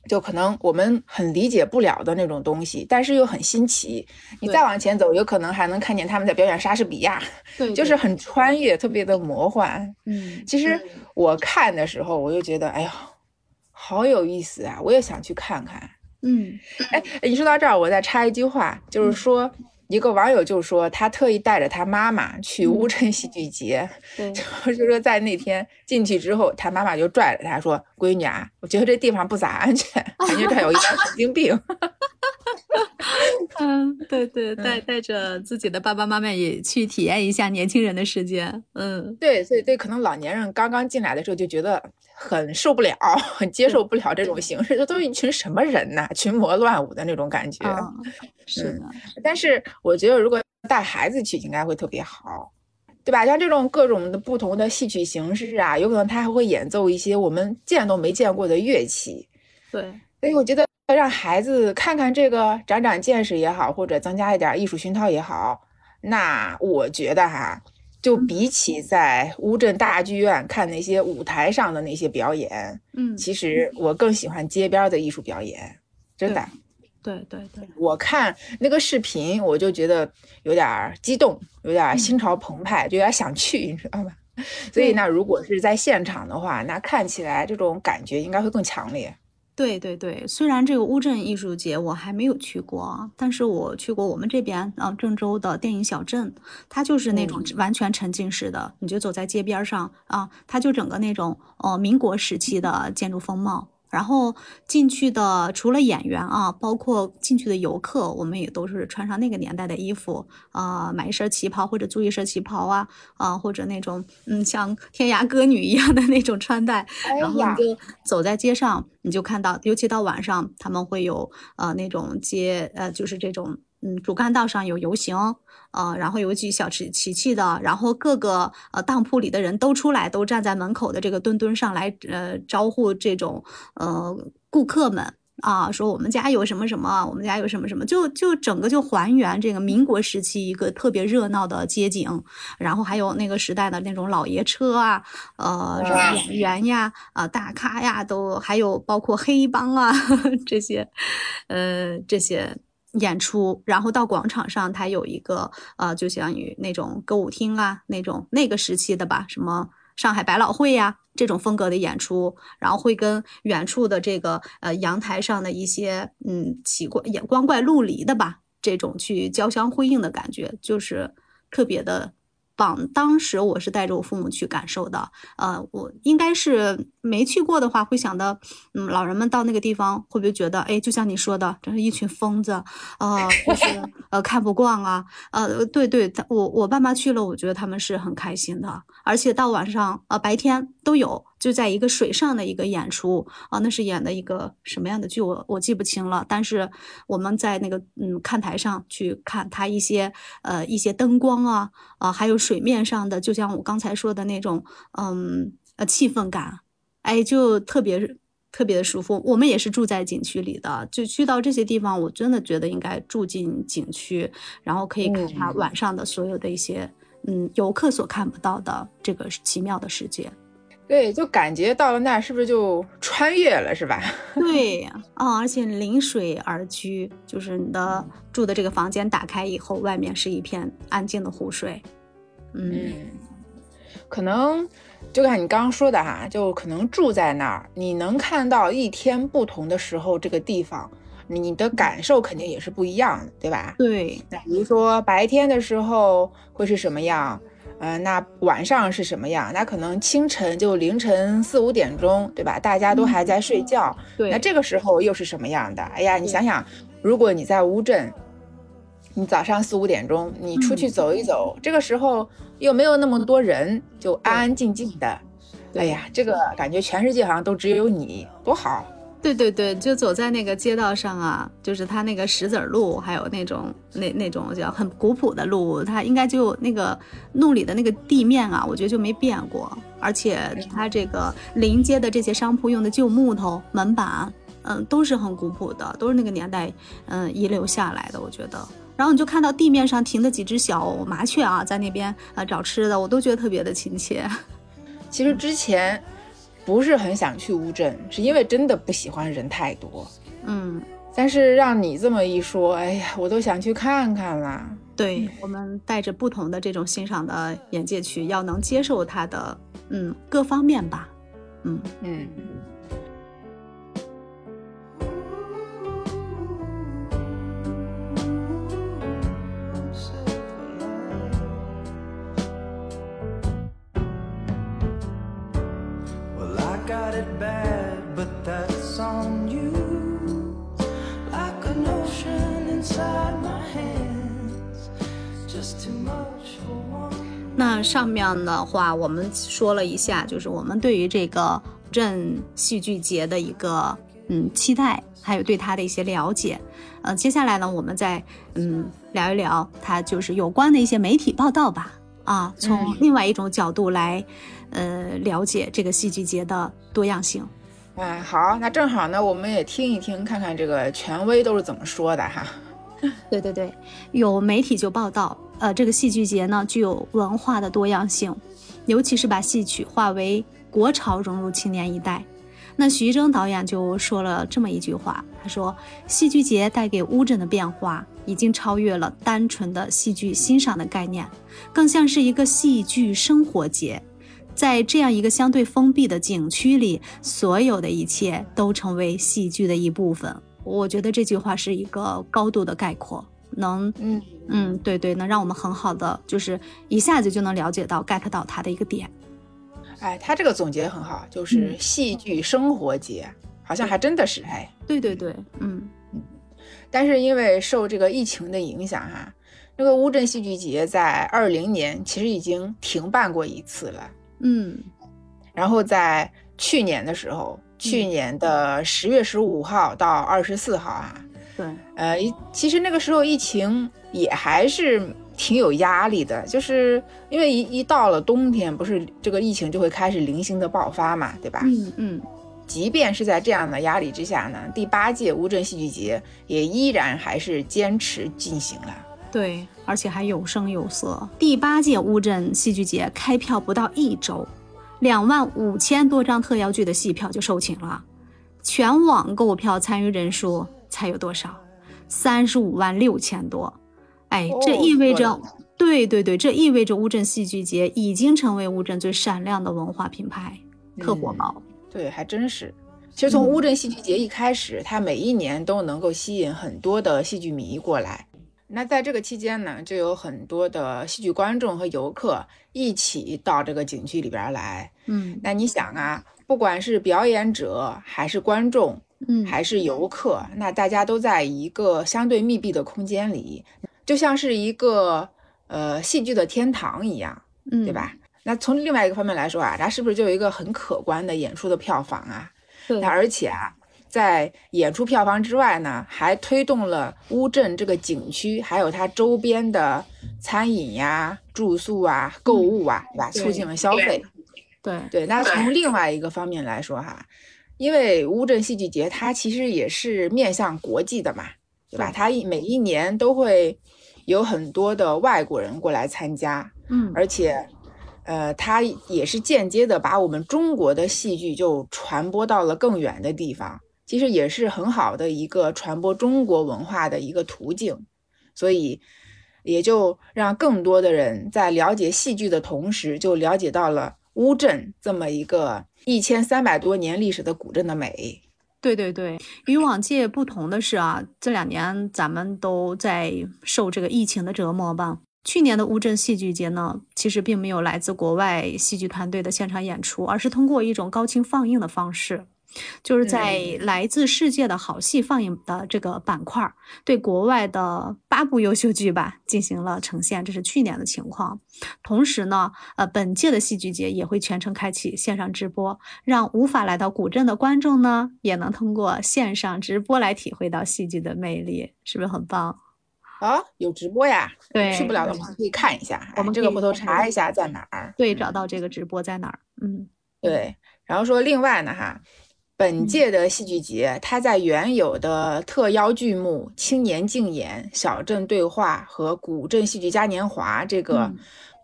就可能我们很理解不了的那种东西，但是又很新奇。你再往前走，有可能还能看见他们在表演莎士比亚，对，就是很穿越，特别的魔幻。嗯，其实我看的时候，我就觉得，哎呀。好有意思啊！我也想去看看。嗯，哎，你说到这儿，我再插一句话，就是说，一个网友就说，他特意带着他妈妈去乌镇戏剧节，(laughs) 就是说在那天进去之后，他妈妈就拽着他说：“闺女啊，我觉得这地方不咋安全，(laughs) 感觉这有一点神经病。(laughs) ”嗯，对对，带带着自己的爸爸妈妈也去体验一下年轻人的世界。嗯，对，所以对，可能老年人刚刚进来的时候就觉得。很受不了，(laughs) 很接受不了这种形式，这都是一群什么人呐？群魔乱舞的那种感觉。是的，但是我觉得如果带孩子去，应该会特别好，对吧？像这种各种的不同的戏曲形式啊，有可能他还会演奏一些我们见都没见过的乐器。对，所以我觉得让孩子看看这个，长长见识也好，或者增加一点艺术熏陶也好，那我觉得哈。就比起在乌镇大剧院看那些舞台上的那些表演，嗯，其实我更喜欢街边的艺术表演，真的。对对对，我看那个视频，我就觉得有点激动，有点心潮澎湃，就有点想去，你知道吧？(laughs) 所以那如果是在现场的话，那看起来这种感觉应该会更强烈。对对对，虽然这个乌镇艺术节我还没有去过，但是我去过我们这边啊郑州的电影小镇，它就是那种完全沉浸式的，你就走在街边上啊，它就整个那种呃民国时期的建筑风貌。然后进去的除了演员啊，包括进去的游客，我们也都是穿上那个年代的衣服啊，买一身旗袍或者租一身旗袍啊啊，或者那种嗯像天涯歌女一样的那种穿戴，然后你就走在街上，你就看到，尤其到晚上，他们会有呃那种街呃就是这种嗯主干道上有游行。呃，然后有几小吃奇气的，然后各个呃当铺里的人都出来，都站在门口的这个墩墩上来，呃，招呼这种呃顾客们啊，说我们家有什么什么，我们家有什么什么，就就整个就还原这个民国时期一个特别热闹的街景，然后还有那个时代的那种老爷车啊，呃，演员呀，啊，大咖呀，都还有包括黑帮啊 (laughs) 这些，呃，这些。演出，然后到广场上，它有一个呃，就像于那种歌舞厅啊，那种那个时期的吧，什么上海百老汇呀这种风格的演出，然后会跟远处的这个呃阳台上的一些嗯奇怪眼光怪陆离的吧，这种去交相辉映的感觉，就是特别的。榜当时我是带着我父母去感受的，呃，我应该是没去过的话，会想到，嗯，老人们到那个地方会不会觉得，哎，就像你说的，真是一群疯子，呃，就是 (laughs) 呃看不惯啊，呃，对对，我我爸妈去了，我觉得他们是很开心的，而且到晚上，呃，白天都有。就在一个水上的一个演出啊，那是演的一个什么样的剧，我我记不清了。但是我们在那个嗯看台上去看它一些呃一些灯光啊啊，还有水面上的，就像我刚才说的那种嗯呃气氛感，哎，就特别特别的舒服。我们也是住在景区里的，就去到这些地方，我真的觉得应该住进景区，然后可以看它晚上的所有的一些嗯游客所看不到的这个奇妙的世界。对，就感觉到了那儿，是不是就穿越了，是吧？对啊，而且临水而居，就是你的住的这个房间打开以后，外面是一片安静的湖水。嗯，可能就看你刚刚说的哈，就可能住在那儿，你能看到一天不同的时候，这个地方你的感受肯定也是不一样的，对吧？对，那比如说白天的时候会是什么样？呃，那晚上是什么样？那可能清晨就凌晨四五点钟，对吧？大家都还在睡觉。对，那这个时候又是什么样的？哎呀，你想想，如果你在乌镇，你早上四五点钟你出去走一走，这个时候又没有那么多人，就安安静静的。哎呀，这个感觉全世界好像都只有你，多好。对对对，就走在那个街道上啊，就是它那个石子路，还有那种那那种叫很古朴的路，它应该就那个路里的那个地面啊，我觉得就没变过，而且它这个临街的这些商铺用的旧木头门板，嗯，都是很古朴的，都是那个年代嗯遗留下来的，我觉得。然后你就看到地面上停的几只小麻雀啊，在那边啊找吃的，我都觉得特别的亲切。(laughs) 其实之前。不是很想去乌镇，是因为真的不喜欢人太多。嗯，但是让你这么一说，哎呀，我都想去看看了。对我们带着不同的这种欣赏的眼界去，要能接受它的，嗯，各方面吧。嗯嗯。上面的话，我们说了一下，就是我们对于这个镇戏剧节的一个嗯期待，还有对它的一些了解。呃，接下来呢，我们再嗯聊一聊它就是有关的一些媒体报道吧。啊，从另外一种角度来呃了解这个戏剧节的多样性。哎，好，那正好呢，我们也听一听，看看这个权威都是怎么说的哈。(laughs) 对对对，有媒体就报道，呃，这个戏剧节呢具有文化的多样性，尤其是把戏曲化为国潮融入青年一代。那徐峥导演就说了这么一句话，他说：“戏剧节带给乌镇的变化，已经超越了单纯的戏剧欣赏的概念，更像是一个戏剧生活节。”在这样一个相对封闭的景区里，所有的一切都成为戏剧的一部分。我觉得这句话是一个高度的概括，能，嗯嗯，对对，能让我们很好的就是一下子就能了解到 get 到它的一个点。哎，他这个总结很好，就是戏剧生活节，好像还真的是哎，对对对，嗯嗯。但是因为受这个疫情的影响哈，那个乌镇戏剧节在二零年其实已经停办过一次了。嗯，然后在去年的时候，去年的十月十五号到二十四号啊，对，呃，其实那个时候疫情也还是挺有压力的，就是因为一一到了冬天，不是这个疫情就会开始零星的爆发嘛，对吧？嗯嗯。即便是在这样的压力之下呢，第八届乌镇戏剧节也依然还是坚持进行了。对，而且还有声有色。第八届乌镇戏剧节开票不到一周，两万五千多张特邀剧的戏票就售罄了。全网购票参与人数才有多少？三十五万六千多。哎，这意味着，对对对，这意味着乌镇戏剧节已经成为乌镇最闪亮的文化品牌，特火爆。对，还真是。其实从乌镇戏剧节一开始，它每一年都能够吸引很多的戏剧迷过来。那在这个期间呢，就有很多的戏剧观众和游客一起到这个景区里边来。嗯，那你想啊，不管是表演者还是观众，嗯，还是游客，那大家都在一个相对密闭的空间里，就像是一个呃戏剧的天堂一样，嗯，对吧？那从另外一个方面来说啊，它是不是就有一个很可观的演出的票房啊？对，那而且啊。在演出票房之外呢，还推动了乌镇这个景区，还有它周边的餐饮呀、住宿啊、购物啊，对吧？促进了消费。对对，那从另外一个方面来说哈，因为乌镇戏剧节它其实也是面向国际的嘛，对吧？它每一年都会有很多的外国人过来参加，嗯，而且，呃，它也是间接的把我们中国的戏剧就传播到了更远的地方。其实也是很好的一个传播中国文化的一个途径，所以也就让更多的人在了解戏剧的同时，就了解到了乌镇这么一个一千三百多年历史的古镇的美。对对对，与往届不同的是啊，这两年咱们都在受这个疫情的折磨吧。去年的乌镇戏剧节呢，其实并没有来自国外戏剧团队的现场演出，而是通过一种高清放映的方式。就是在来自世界的好戏放映的这个板块，对国外的八部优秀剧吧进行了呈现，这是去年的情况。同时呢，呃，本届的戏剧节也会全程开启线上直播，让无法来到古镇的观众呢，也能通过线上直播来体会到戏剧的魅力，是不是很棒？啊，有直播呀？对，去不了的话可以看一下。我们这个回头查一下在哪儿？对，找到这个直播在哪儿？嗯，对。然后说另外呢，哈。本届的戏剧节，它在原有的特邀剧目《青年竞演》《小镇对话》和《古镇戏剧嘉年华》这个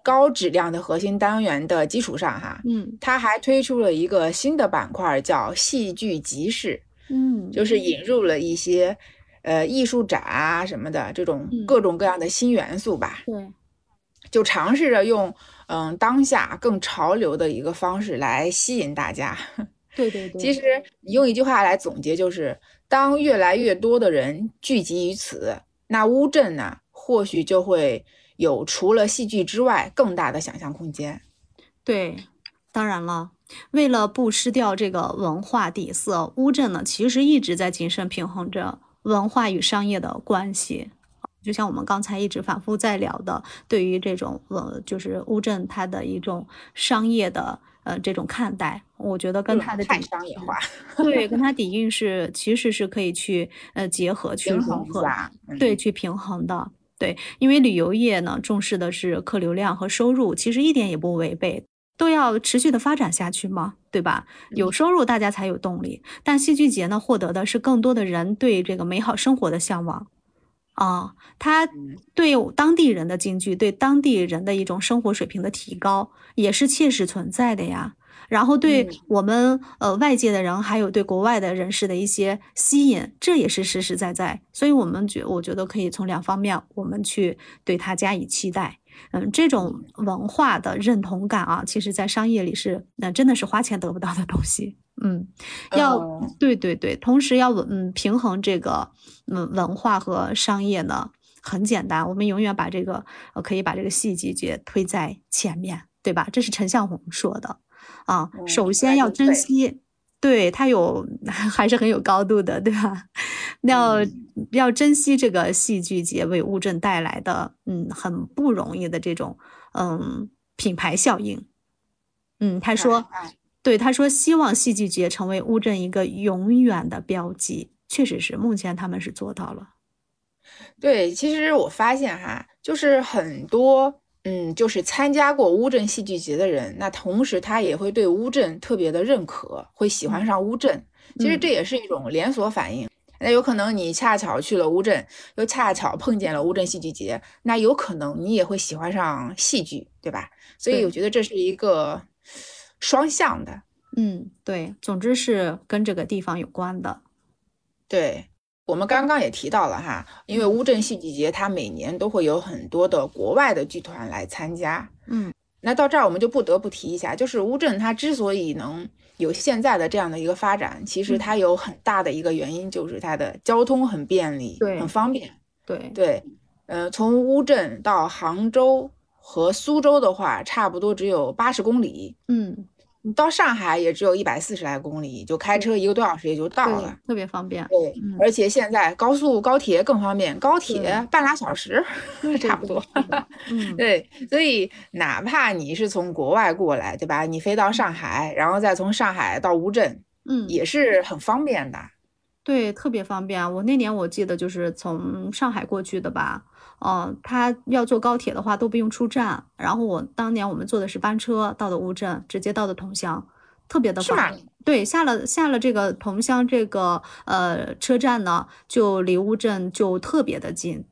高质量的核心单元的基础上，哈，嗯，它还推出了一个新的板块，叫戏剧集市，嗯，就是引入了一些呃艺术展啊什么的这种各种各样的新元素吧，对，就尝试着用嗯当下更潮流的一个方式来吸引大家。对对对，其实用一句话来总结，就是当越来越多的人聚集于此，那乌镇呢，或许就会有除了戏剧之外更大的想象空间。对，当然了，为了不失掉这个文化底色，乌镇呢其实一直在谨慎平衡着文化与商业的关系。就像我们刚才一直反复在聊的，对于这种呃，就是乌镇它的一种商业的。呃，这种看待，我觉得跟它的太商业化，对，跟 (laughs) 它底蕴是其实是可以去呃结合去融合，对，去平衡的，对，因为旅游业呢重视的是客流量和收入，其实一点也不违背，都要持续的发展下去嘛，对吧？有收入大家才有动力，但戏剧节呢获得的是更多的人对这个美好生活的向往。啊，他对当地人的京剧，对当地人的一种生活水平的提高，也是切实存在的呀。然后对我们呃外界的人，还有对国外的人士的一些吸引，这也是实实在在。所以，我们觉我觉得可以从两方面，我们去对它加以期待。嗯，这种文化的认同感啊，其实在商业里是那真的是花钱得不到的东西。嗯，要对对对，同时要嗯平衡这个嗯文化和商业呢，很简单，我们永远把这个呃可以把这个戏剧节推在前面，对吧？这是陈向红说的啊，首先要珍惜。对他有 (laughs) 还是很有高度的，对吧？要要珍惜这个戏剧节为乌镇带来的，嗯，很不容易的这种，嗯，品牌效应。嗯，他说，对他说，希望戏剧节成为乌镇一个永远的标记。确实是，目前他们是做到了。对，其实我发现哈，就是很多。嗯，就是参加过乌镇戏剧节的人，那同时他也会对乌镇特别的认可，会喜欢上乌镇。其实这也是一种连锁反应。那有可能你恰巧去了乌镇，又恰巧碰见了乌镇戏剧节，那有可能你也会喜欢上戏剧，对吧？所以我觉得这是一个双向的。嗯，对，总之是跟这个地方有关的。对。我们刚刚也提到了哈，因为乌镇戏剧节它每年都会有很多的国外的剧团来参加，嗯，那到这儿我们就不得不提一下，就是乌镇它之所以能有现在的这样的一个发展，其实它有很大的一个原因就是它的交通很便利，对，很方便，对。对，呃，从乌镇到杭州和苏州的话，差不多只有八十公里，嗯。你到上海也只有一百四十来公里，就开车一个多小时也就到了，特别方便。对，而且现在高速高铁更方便，高铁半拉小时 (laughs) 差不多。嗯，(laughs) 对，所以哪怕你是从国外过来，对吧？你飞到上海，然后再从上海到乌镇，嗯，也是很方便的。对，特别方便。我那年我记得就是从上海过去的吧。哦，他要坐高铁的话都不用出站，然后我当年我们坐的是班车到的乌镇，直接到的桐乡，特别的方便。对，下了下了这个桐乡这个呃车站呢，就离乌镇就特别的近。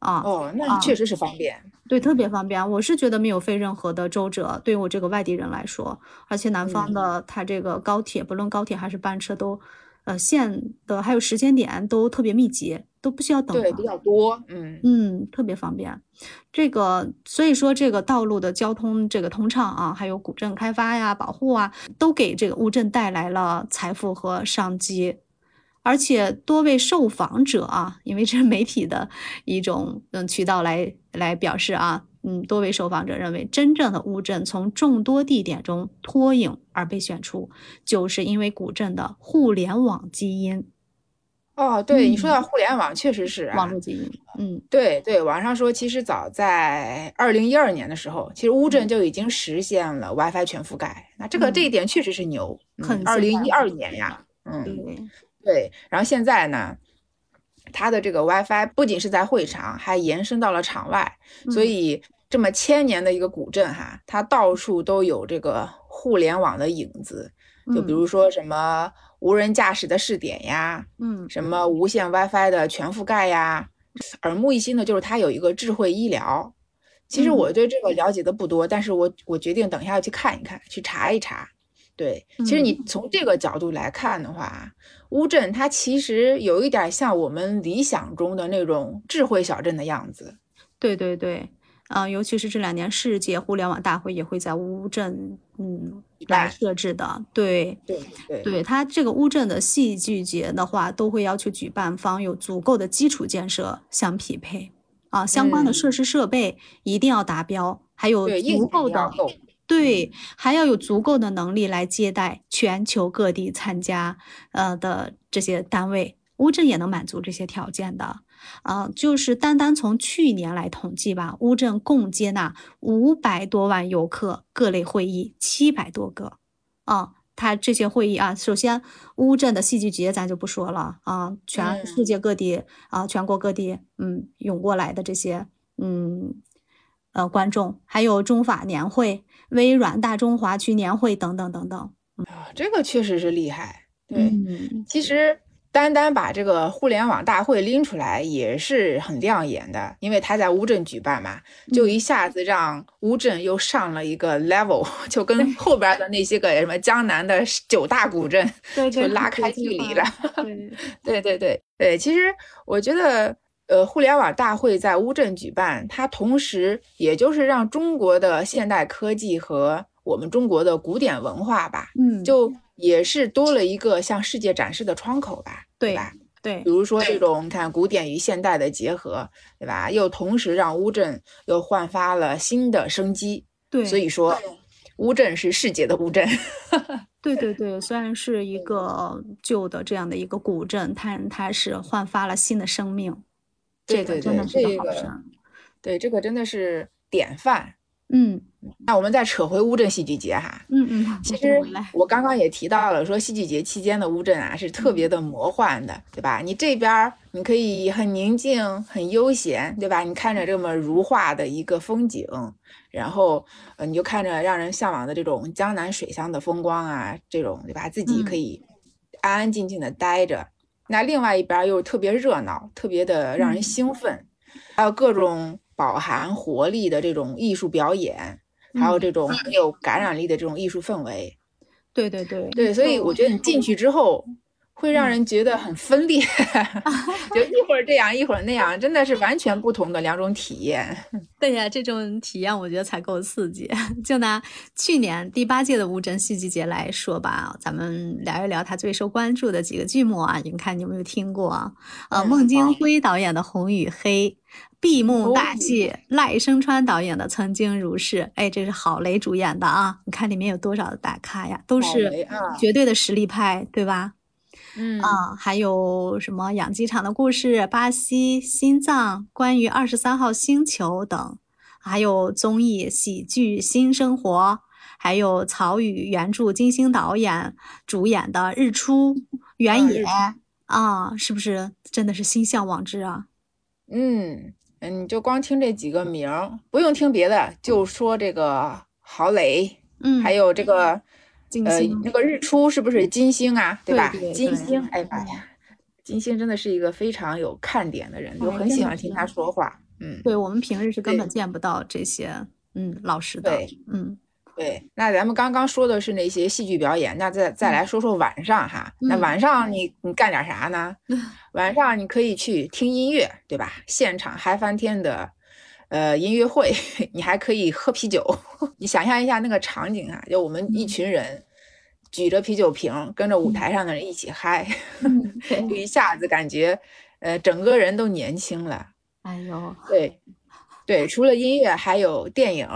啊，哦，那确实是方便。对，特别方便。我是觉得没有费任何的周折，对我这个外地人来说，而且南方的他这个高铁，不论高铁还是班车都。呃，线的还有时间点都特别密集，都不需要等。对，比较多，嗯嗯，特别方便。这个所以说，这个道路的交通这个通畅啊，还有古镇开发呀、保护啊，都给这个乌镇带来了财富和商机。而且多位受访者啊，因为这是媒体的一种嗯渠道来来表示啊。嗯，多位受访者认为，真正的乌镇从众多地点中脱颖而被选出，就是因为古镇的互联网基因。哦，对你说到互联网，确实是网络基因。嗯，对对，网上说，其实早在二零一二年的时候，其实乌镇就已经实现了 WiFi 全覆盖。那这个这一点确实是牛，很二零一二年呀。嗯，对。然后现在呢？它的这个 WiFi 不仅是在会场，还延伸到了场外，所以这么千年的一个古镇哈，它到处都有这个互联网的影子。就比如说什么无人驾驶的试点呀，嗯，什么无线 WiFi 的全覆盖呀，耳目一新的就是它有一个智慧医疗。其实我对这个了解的不多，但是我我决定等一下要去看一看，去查一查。对，其实你从这个角度来看的话。乌镇它其实有一点像我们理想中的那种智慧小镇的样子。对对对，啊，尤其是这两年世界互联网大会也会在乌镇，嗯，来设置的。对对对，对它这个乌镇的戏剧节的话，都会要求举办方有足够的基础建设相匹配，啊，相关的设施设备一定要达标，还有足够的。对，还要有足够的能力来接待全球各地参加呃的这些单位，乌镇也能满足这些条件的。啊，就是单单从去年来统计吧，乌镇共接纳五百多万游客，各类会议七百多个。啊，它这些会议啊，首先乌镇的戏剧节咱就不说了啊，全世界各地啊，全国各地嗯涌过来的这些嗯呃观众，还有中法年会。微软大中华区年会等等等等，啊，这个确实是厉害。对，嗯其实单单把这个互联网大会拎出来也是很亮眼的，因为他在乌镇举办嘛，就一下子让乌镇又上了一个 level，(laughs) 就跟后边的那些个什么江南的九大古镇 (laughs) 就拉开距离了。对 (laughs) 对对对，其实我觉得。呃，互联网大会在乌镇举办，它同时也就是让中国的现代科技和我们中国的古典文化吧，嗯，就也是多了一个向世界展示的窗口吧，对吧？对，比如说这种看古典与现代的结合，对吧？又同时让乌镇又焕发了新的生机，对，所以说乌镇是世界的乌镇。对对 (laughs) 对，虽然是一个旧的这样的一个古镇，但它是焕发了新的生命。对对对，这个对这个真的是典范。嗯，那我们再扯回乌镇戏剧节哈。嗯嗯，其实我刚刚也提到了，说戏剧节期间的乌镇啊是特别的魔幻的，对吧？你这边你可以很宁静、很悠闲，对吧？你看着这么如画的一个风景，然后呃，你就看着让人向往的这种江南水乡的风光啊，这种对吧？自己可以安安静静的待着。那另外一边又特别热闹，特别的让人兴奋，还有各种。饱含活力的这种艺术表演，还有这种很有感染力的这种艺术氛围，对对对对，所以我觉得你进去之后。会让人觉得很分裂，(laughs) 就一会儿这样，一会儿那样，真的是完全不同的两种体验。(laughs) 对呀，这种体验我觉得才够刺激。(laughs) 就拿去年第八届的乌镇戏剧节来说吧，咱们聊一聊他最受关注的几个剧目啊。你看你有没有听过？呃，孟京辉导演的《红与黑》，闭幕大戏赖声川导演的《曾经如是》。哎，这是郝蕾主演的啊。你看里面有多少的大咖呀？都是绝对的实力派，对吧？嗯啊，还有什么养鸡场的故事、巴西心脏、关于二十三号星球等，还有综艺喜剧新生活，还有曹禺原著金星导演主演的《日出》原野啊，是不是真的是心向往之啊？嗯嗯，你就光听这几个名儿，不用听别的，就说这个郝蕾，嗯，还有这个。呃，那个日出是不是金星啊？对吧？金星，哎呀，金星真的是一个非常有看点的人，就很喜欢听他说话。嗯，对我们平日是根本见不到这些嗯老师的。嗯，对。那咱们刚刚说的是那些戏剧表演，那再再来说说晚上哈。那晚上你你干点啥呢？(laughs) 晚上你可以去听音乐，对吧？现场嗨翻天的。呃，音乐会，(laughs) 你还可以喝啤酒。(laughs) 你想象一下那个场景啊，就我们一群人举着啤酒瓶，跟着舞台上的人一起嗨，(laughs) 就一下子感觉，呃，整个人都年轻了。哎呦，对。对，除了音乐，还有电影、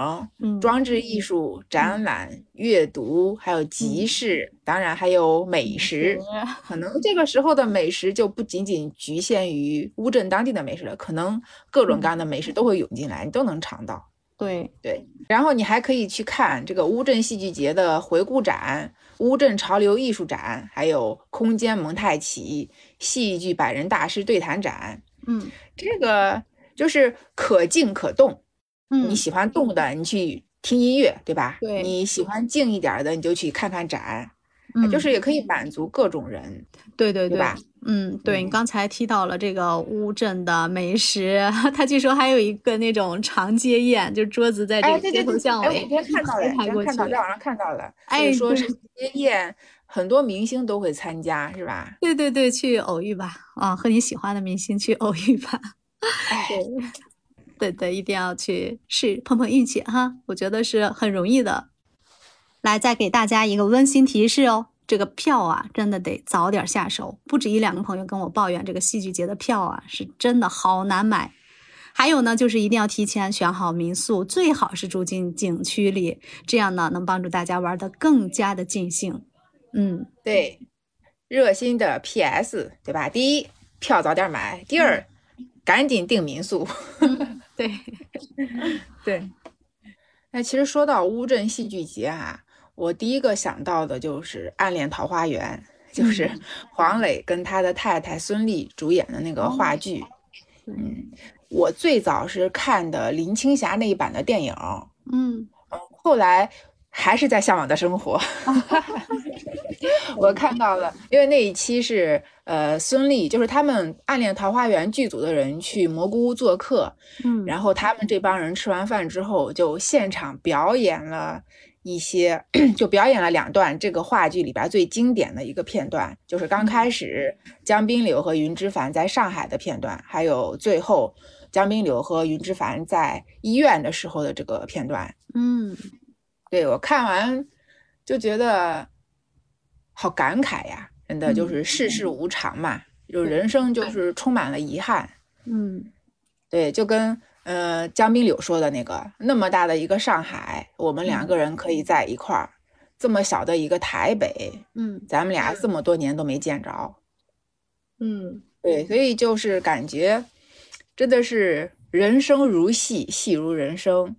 装置艺术、展览、阅读，还有集市，当然还有美食。(laughs) 可能这个时候的美食就不仅仅局限于乌镇当地的美食了，可能各种各样的美食都会涌进来，你都能尝到。对对，然后你还可以去看这个乌镇戏剧节的回顾展、乌镇潮流艺术展，还有空间蒙太奇戏剧百人大师对谈展。嗯，这个。就是可静可动，嗯，你喜欢动的，你去听音乐，对吧？对，你喜欢静一点的，你就去看看展，嗯，就是也可以满足各种人，对对对吧？嗯，对你刚才提到了这个乌镇的美食，(laughs) 他据说还有一个那种长街宴，就桌子在这个街头巷尾，哎，我今天看到了，看到在网上看到了，哎，说是街宴很多明星都会参加，是吧？对对对，去偶遇吧，啊，和你喜欢的明星去偶遇吧。(laughs) 对，对对，一定要去试碰碰运气哈，我觉得是很容易的。来，再给大家一个温馨提示哦，这个票啊，真的得早点下手。不止一两个朋友跟我抱怨，这个戏剧节的票啊，是真的好难买。还有呢，就是一定要提前选好民宿，最好是住进景区里，这样呢，能帮助大家玩的更加的尽兴。嗯，对，热心的 P.S. 对吧？第一，票早点买；第二。赶紧订民宿，(laughs) 对对。那其实说到乌镇戏剧节啊，我第一个想到的就是《暗恋桃花源》，就是 (laughs) 黄磊跟他的太太孙俪主演的那个话剧。嗯，我最早是看的林青霞那一版的电影，嗯后来。还是在向往的生活，(laughs) (laughs) 我看到了，因为那一期是呃孙俪，就是他们《暗恋桃花源》剧组的人去蘑菇屋做客，嗯，然后他们这帮人吃完饭之后就现场表演了一些，就表演了两段这个话剧里边最经典的一个片段，就是刚开始江滨柳和云之凡在上海的片段，还有最后江滨柳和云之凡在医院的时候的这个片段。嗯，对我看完就觉得好感慨呀，真的就是世事无常嘛，就人生就是充满了遗憾。嗯，对，就跟。呃，江滨柳说的那个，那么大的一个上海，我们两个人可以在一块儿；这么小的一个台北，嗯，咱们俩这么多年都没见着。嗯，对，所以就是感觉真的是人生如戏，戏如人生。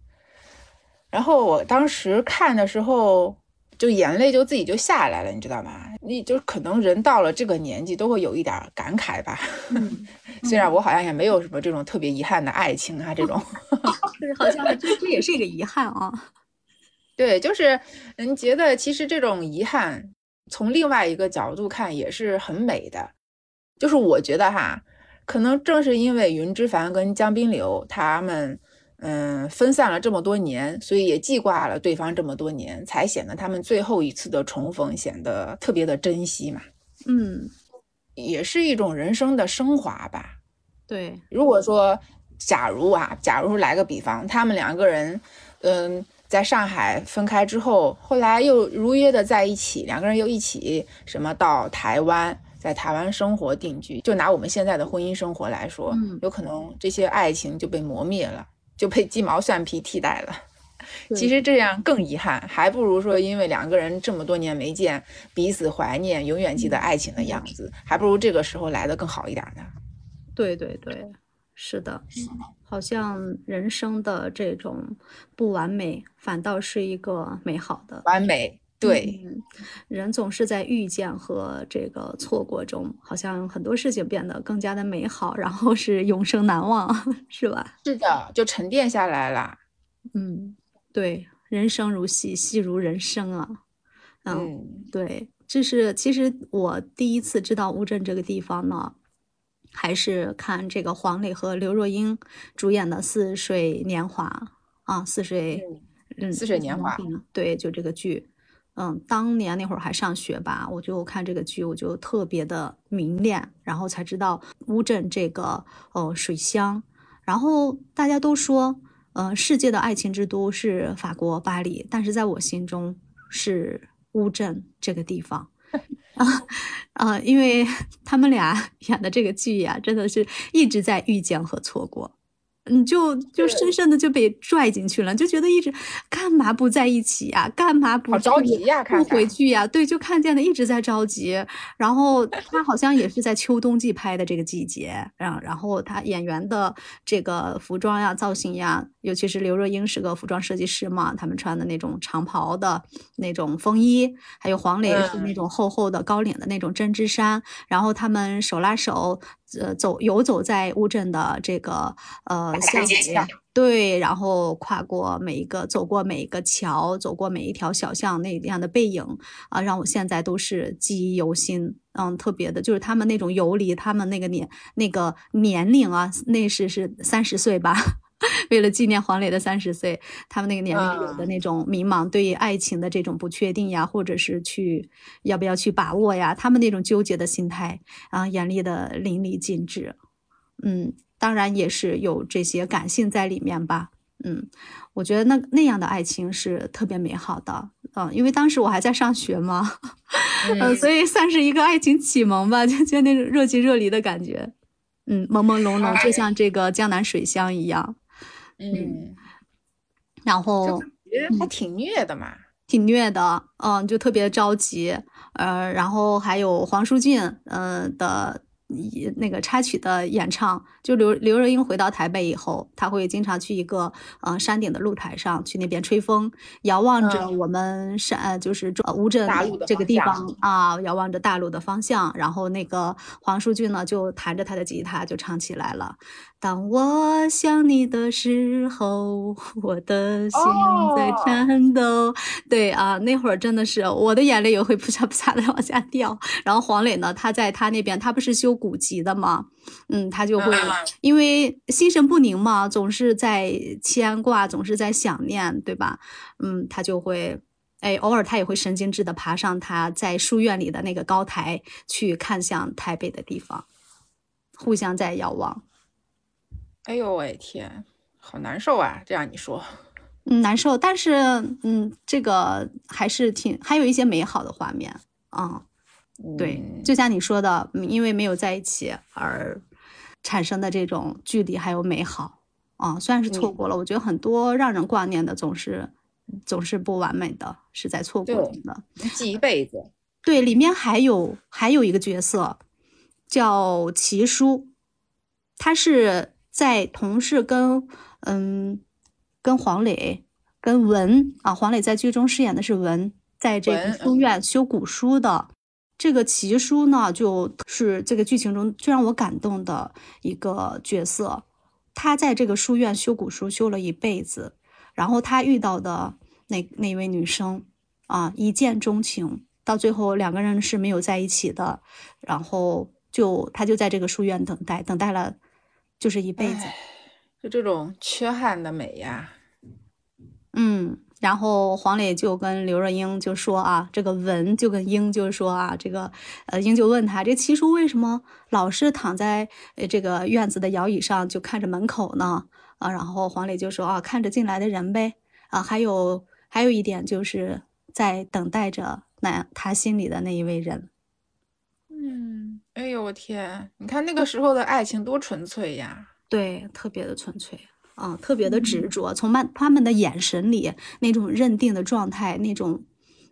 然后我当时看的时候，就眼泪就自己就下来了，你知道吗？你就可能人到了这个年纪，都会有一点感慨吧。虽然我好像也没有什么这种特别遗憾的爱情啊，这种，(laughs) 好像这这也是一个遗憾啊。(laughs) 对，就是嗯，觉得其实这种遗憾，从另外一个角度看也是很美的。就是我觉得哈，可能正是因为云之凡跟江滨柳他们嗯分散了这么多年，所以也记挂了对方这么多年，才显得他们最后一次的重逢显得特别的珍惜嘛。嗯。也是一种人生的升华吧。对，如果说，假如啊，假如来个比方，他们两个人，嗯，在上海分开之后，后来又如约的在一起，两个人又一起什么到台湾，在台湾生活定居。就拿我们现在的婚姻生活来说，有可能这些爱情就被磨灭了，就被鸡毛蒜皮替代了。其实这样更遗憾，还不如说因为两个人这么多年没见，彼此怀念，永远记得爱情的样子，还不如这个时候来的更好一点呢。对对对，是的，好像人生的这种不完美，反倒是一个美好的完美。对，人总是在遇见和这个错过中，好像很多事情变得更加的美好，然后是永生难忘，(laughs) 是吧？是的，就沉淀下来了。嗯。对，人生如戏，戏如人生啊。嗯，对，这是其实我第一次知道乌镇这个地方呢，还是看这个黄磊和刘若英主演的《似水年华》啊，《似水》嗯，《似水年华》对，就这个剧。嗯，当年那会儿还上学吧，我就看这个剧，我就特别的迷恋，然后才知道乌镇这个呃水乡，然后大家都说。呃，世界的爱情之都是法国巴黎，但是在我心中是乌镇这个地方啊 (laughs) 啊，(laughs) 因为他们俩 (laughs) 演的这个剧呀，真的是一直在遇见和错过。你就就深深的就被拽进去了，就觉得一直干嘛不在一起呀？干嘛不着急呀？不回去呀？对，就看见的一直在着急。然后他好像也是在秋冬季拍的这个季节，然然后他演员的这个服装呀、造型呀，尤其是刘若英是个服装设计师嘛，他们穿的那种长袍的那种风衣，还有黄磊是那种厚厚的高领的那种针织衫，然后他们手拉手。呃，走游走在乌镇的这个呃巷子，对，然后跨过每一个，走过每一个桥，走过每一条小巷，那样的背影啊，让我现在都是记忆犹新。嗯，特别的，就是他们那种游离，他们那个年那个年龄啊，那是是三十岁吧。为了纪念黄磊的三十岁，他们那个年龄有的那种迷茫，对于爱情的这种不确定呀，或者是去要不要去把握呀，他们那种纠结的心态啊，演绎的淋漓尽致。嗯，当然也是有这些感性在里面吧。嗯，我觉得那那样的爱情是特别美好的。嗯，因为当时我还在上学嘛，嗯，所以算是一个爱情启蒙吧，就就那种热情热离的感觉。嗯，朦朦胧胧，就像这个江南水乡一样。嗯，然后还挺虐的嘛，挺虐的，嗯，就特别着急，呃，然后还有黄舒骏，嗯的。那个插曲的演唱，就刘刘若英回到台北以后，她会经常去一个呃山顶的露台上去那边吹风，遥望着我们山，就是乌镇这个地方啊，遥望着大陆的方向。然后那个黄舒骏呢，就弹着他的吉他就唱起来了。当我想你的时候，(laughs) 我的心在颤抖。对啊，那会儿真的是我的眼泪也会扑嚓扑嚓的往下掉。然后黄磊呢，他在他那边，他不是修古籍的吗？嗯，他就会因为心神不宁嘛，总是在牵挂，总是在想念，对吧？嗯，他就会哎，偶尔他也会神经质的爬上他在书院里的那个高台去看向台北的地方，互相在遥望。哎呦喂天，好难受啊！这样你说，嗯，难受，但是嗯，这个还是挺还有一些美好的画面啊。对，就像你说的，因为没有在一起而产生的这种距离还有美好啊，虽然是错过了，我觉得很多让人挂念的总是总是不完美的，是在错过中的，记一辈子。对，里面还有还有一个角色叫齐叔，他是在同事跟嗯跟黄磊跟文啊，黄磊在剧中饰演的是文，在这个书院修古书的。这个奇书呢，就是这个剧情中最让我感动的一个角色。他在这个书院修古书修了一辈子，然后他遇到的那那位女生啊，一见钟情，到最后两个人是没有在一起的。然后就他就在这个书院等待，等待了就是一辈子。就这种缺憾的美呀，嗯。然后黄磊就跟刘若英就说啊，这个文就跟英就说啊，这个呃英就问他，这七叔为什么老是躺在呃这个院子的摇椅上就看着门口呢？啊，然后黄磊就说啊，看着进来的人呗。啊，还有还有一点就是在等待着那他心里的那一位人。嗯，哎呦我天，你看那个时候的爱情多纯粹呀！对，特别的纯粹。啊，特别的执着，从慢他们的眼神里那种认定的状态，那种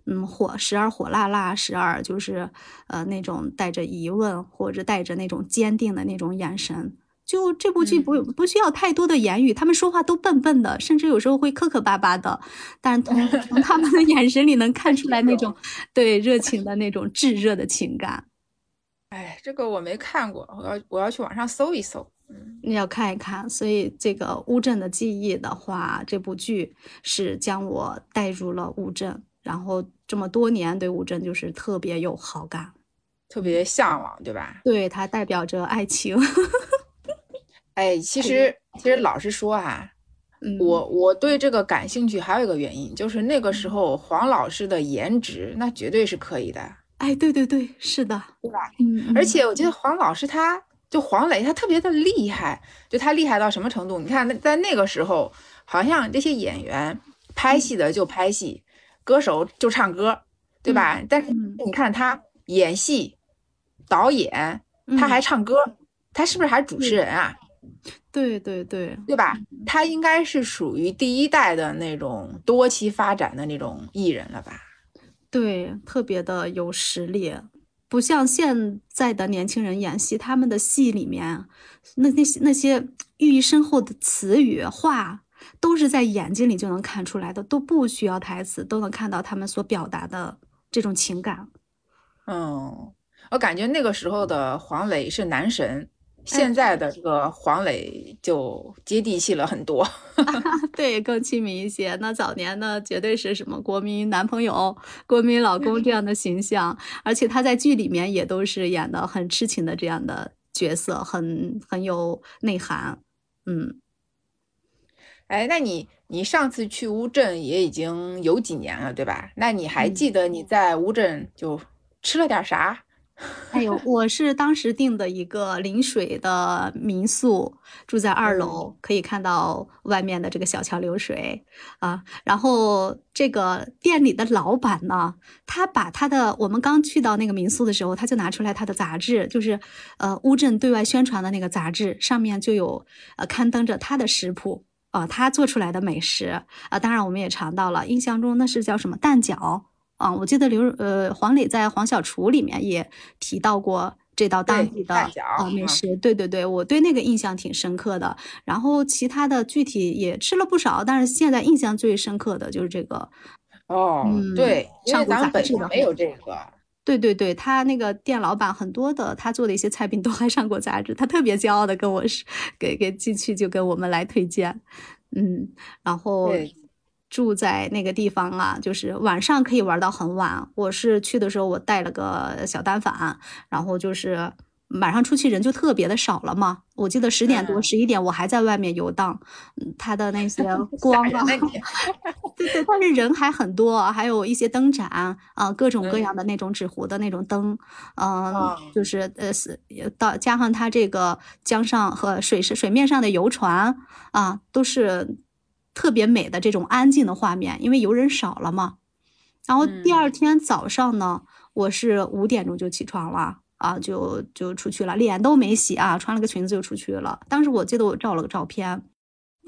嗯火时而火辣辣，时而就是呃那种带着疑问或者带着那种坚定的那种眼神，就这部剧不不需要太多的言语，他们说话都笨笨的，甚至有时候会磕磕巴巴的，但是从从他们的 (laughs) 眼神里能看出来那种对热情的那种炙热的情感。哎，这个我没看过，我要我要去网上搜一搜。你要看一看，所以这个乌镇的记忆的话，这部剧是将我带入了乌镇，然后这么多年对乌镇就是特别有好感，特别向往，对吧？对，它代表着爱情。(laughs) 哎，其实其实老实说啊，我我对这个感兴趣，还有一个原因就是那个时候黄老师的颜值那绝对是可以的。哎，对对对，是的，对吧？嗯，而且我觉得黄老师他。就黄磊，他特别的厉害，就他厉害到什么程度？你看，在那个时候，好像这些演员拍戏的就拍戏，歌手就唱歌，对吧？但是你看他演戏、导演，他还唱歌，他是不是还主持人啊？对对对，对吧？他应该是属于第一代的那种多期发展的那种艺人了吧？对，特别的有实力。不像现在的年轻人演戏，他们的戏里面，那那些那些寓意深厚的词语话，都是在眼睛里就能看出来的，都不需要台词，都能看到他们所表达的这种情感。嗯，我感觉那个时候的黄磊是男神。现在的这个黄磊就接地气了很多，(laughs) (laughs) 对，更亲民一些。那早年呢，绝对是什么国民男朋友、国民老公这样的形象，而且他在剧里面也都是演的很痴情的这样的角色，很很有内涵。嗯，哎，那你你上次去乌镇也已经有几年了，对吧？那你还记得你在乌镇就吃了点啥？(laughs) 哎呦，我是当时订的一个临水的民宿，住在二楼，可以看到外面的这个小桥流水啊。然后这个店里的老板呢，他把他的我们刚去到那个民宿的时候，他就拿出来他的杂志，就是呃乌镇对外宣传的那个杂志，上面就有呃刊登着他的食谱啊，他做出来的美食啊。当然我们也尝到了，印象中那是叫什么蛋饺。啊，我记得刘呃黄磊在《黄小厨》里面也提到过这道当地的啊美食，对对对，我对那个印象挺深刻的。然后其他的具体也吃了不少，但是现在印象最深刻的就是这个。哦，对，上古杂志的没有这个。对对对，他那个店老板很多的，他做的一些菜品都 (laughs) 还上过杂志，他特别骄傲的跟我是给给进去就跟我们来推荐，嗯，然后。住在那个地方啊，就是晚上可以玩到很晚。我是去的时候，我带了个小单反，然后就是，晚上出去人就特别的少了嘛。我记得十点多、十一点我还在外面游荡，它的那些 (laughs) 光啊，对对，但是人还很多，还有一些灯展啊，各种各样的那种纸糊的那种灯，嗯，就是呃是到加上它这个江上和水是水面上的游船啊，都是特别美的这种安静的画面，因为游人少了嘛。然后第二天早上呢，我是五点钟就起床了。啊，就就出去了，脸都没洗啊，穿了个裙子就出去了。当时我记得我照了个照片，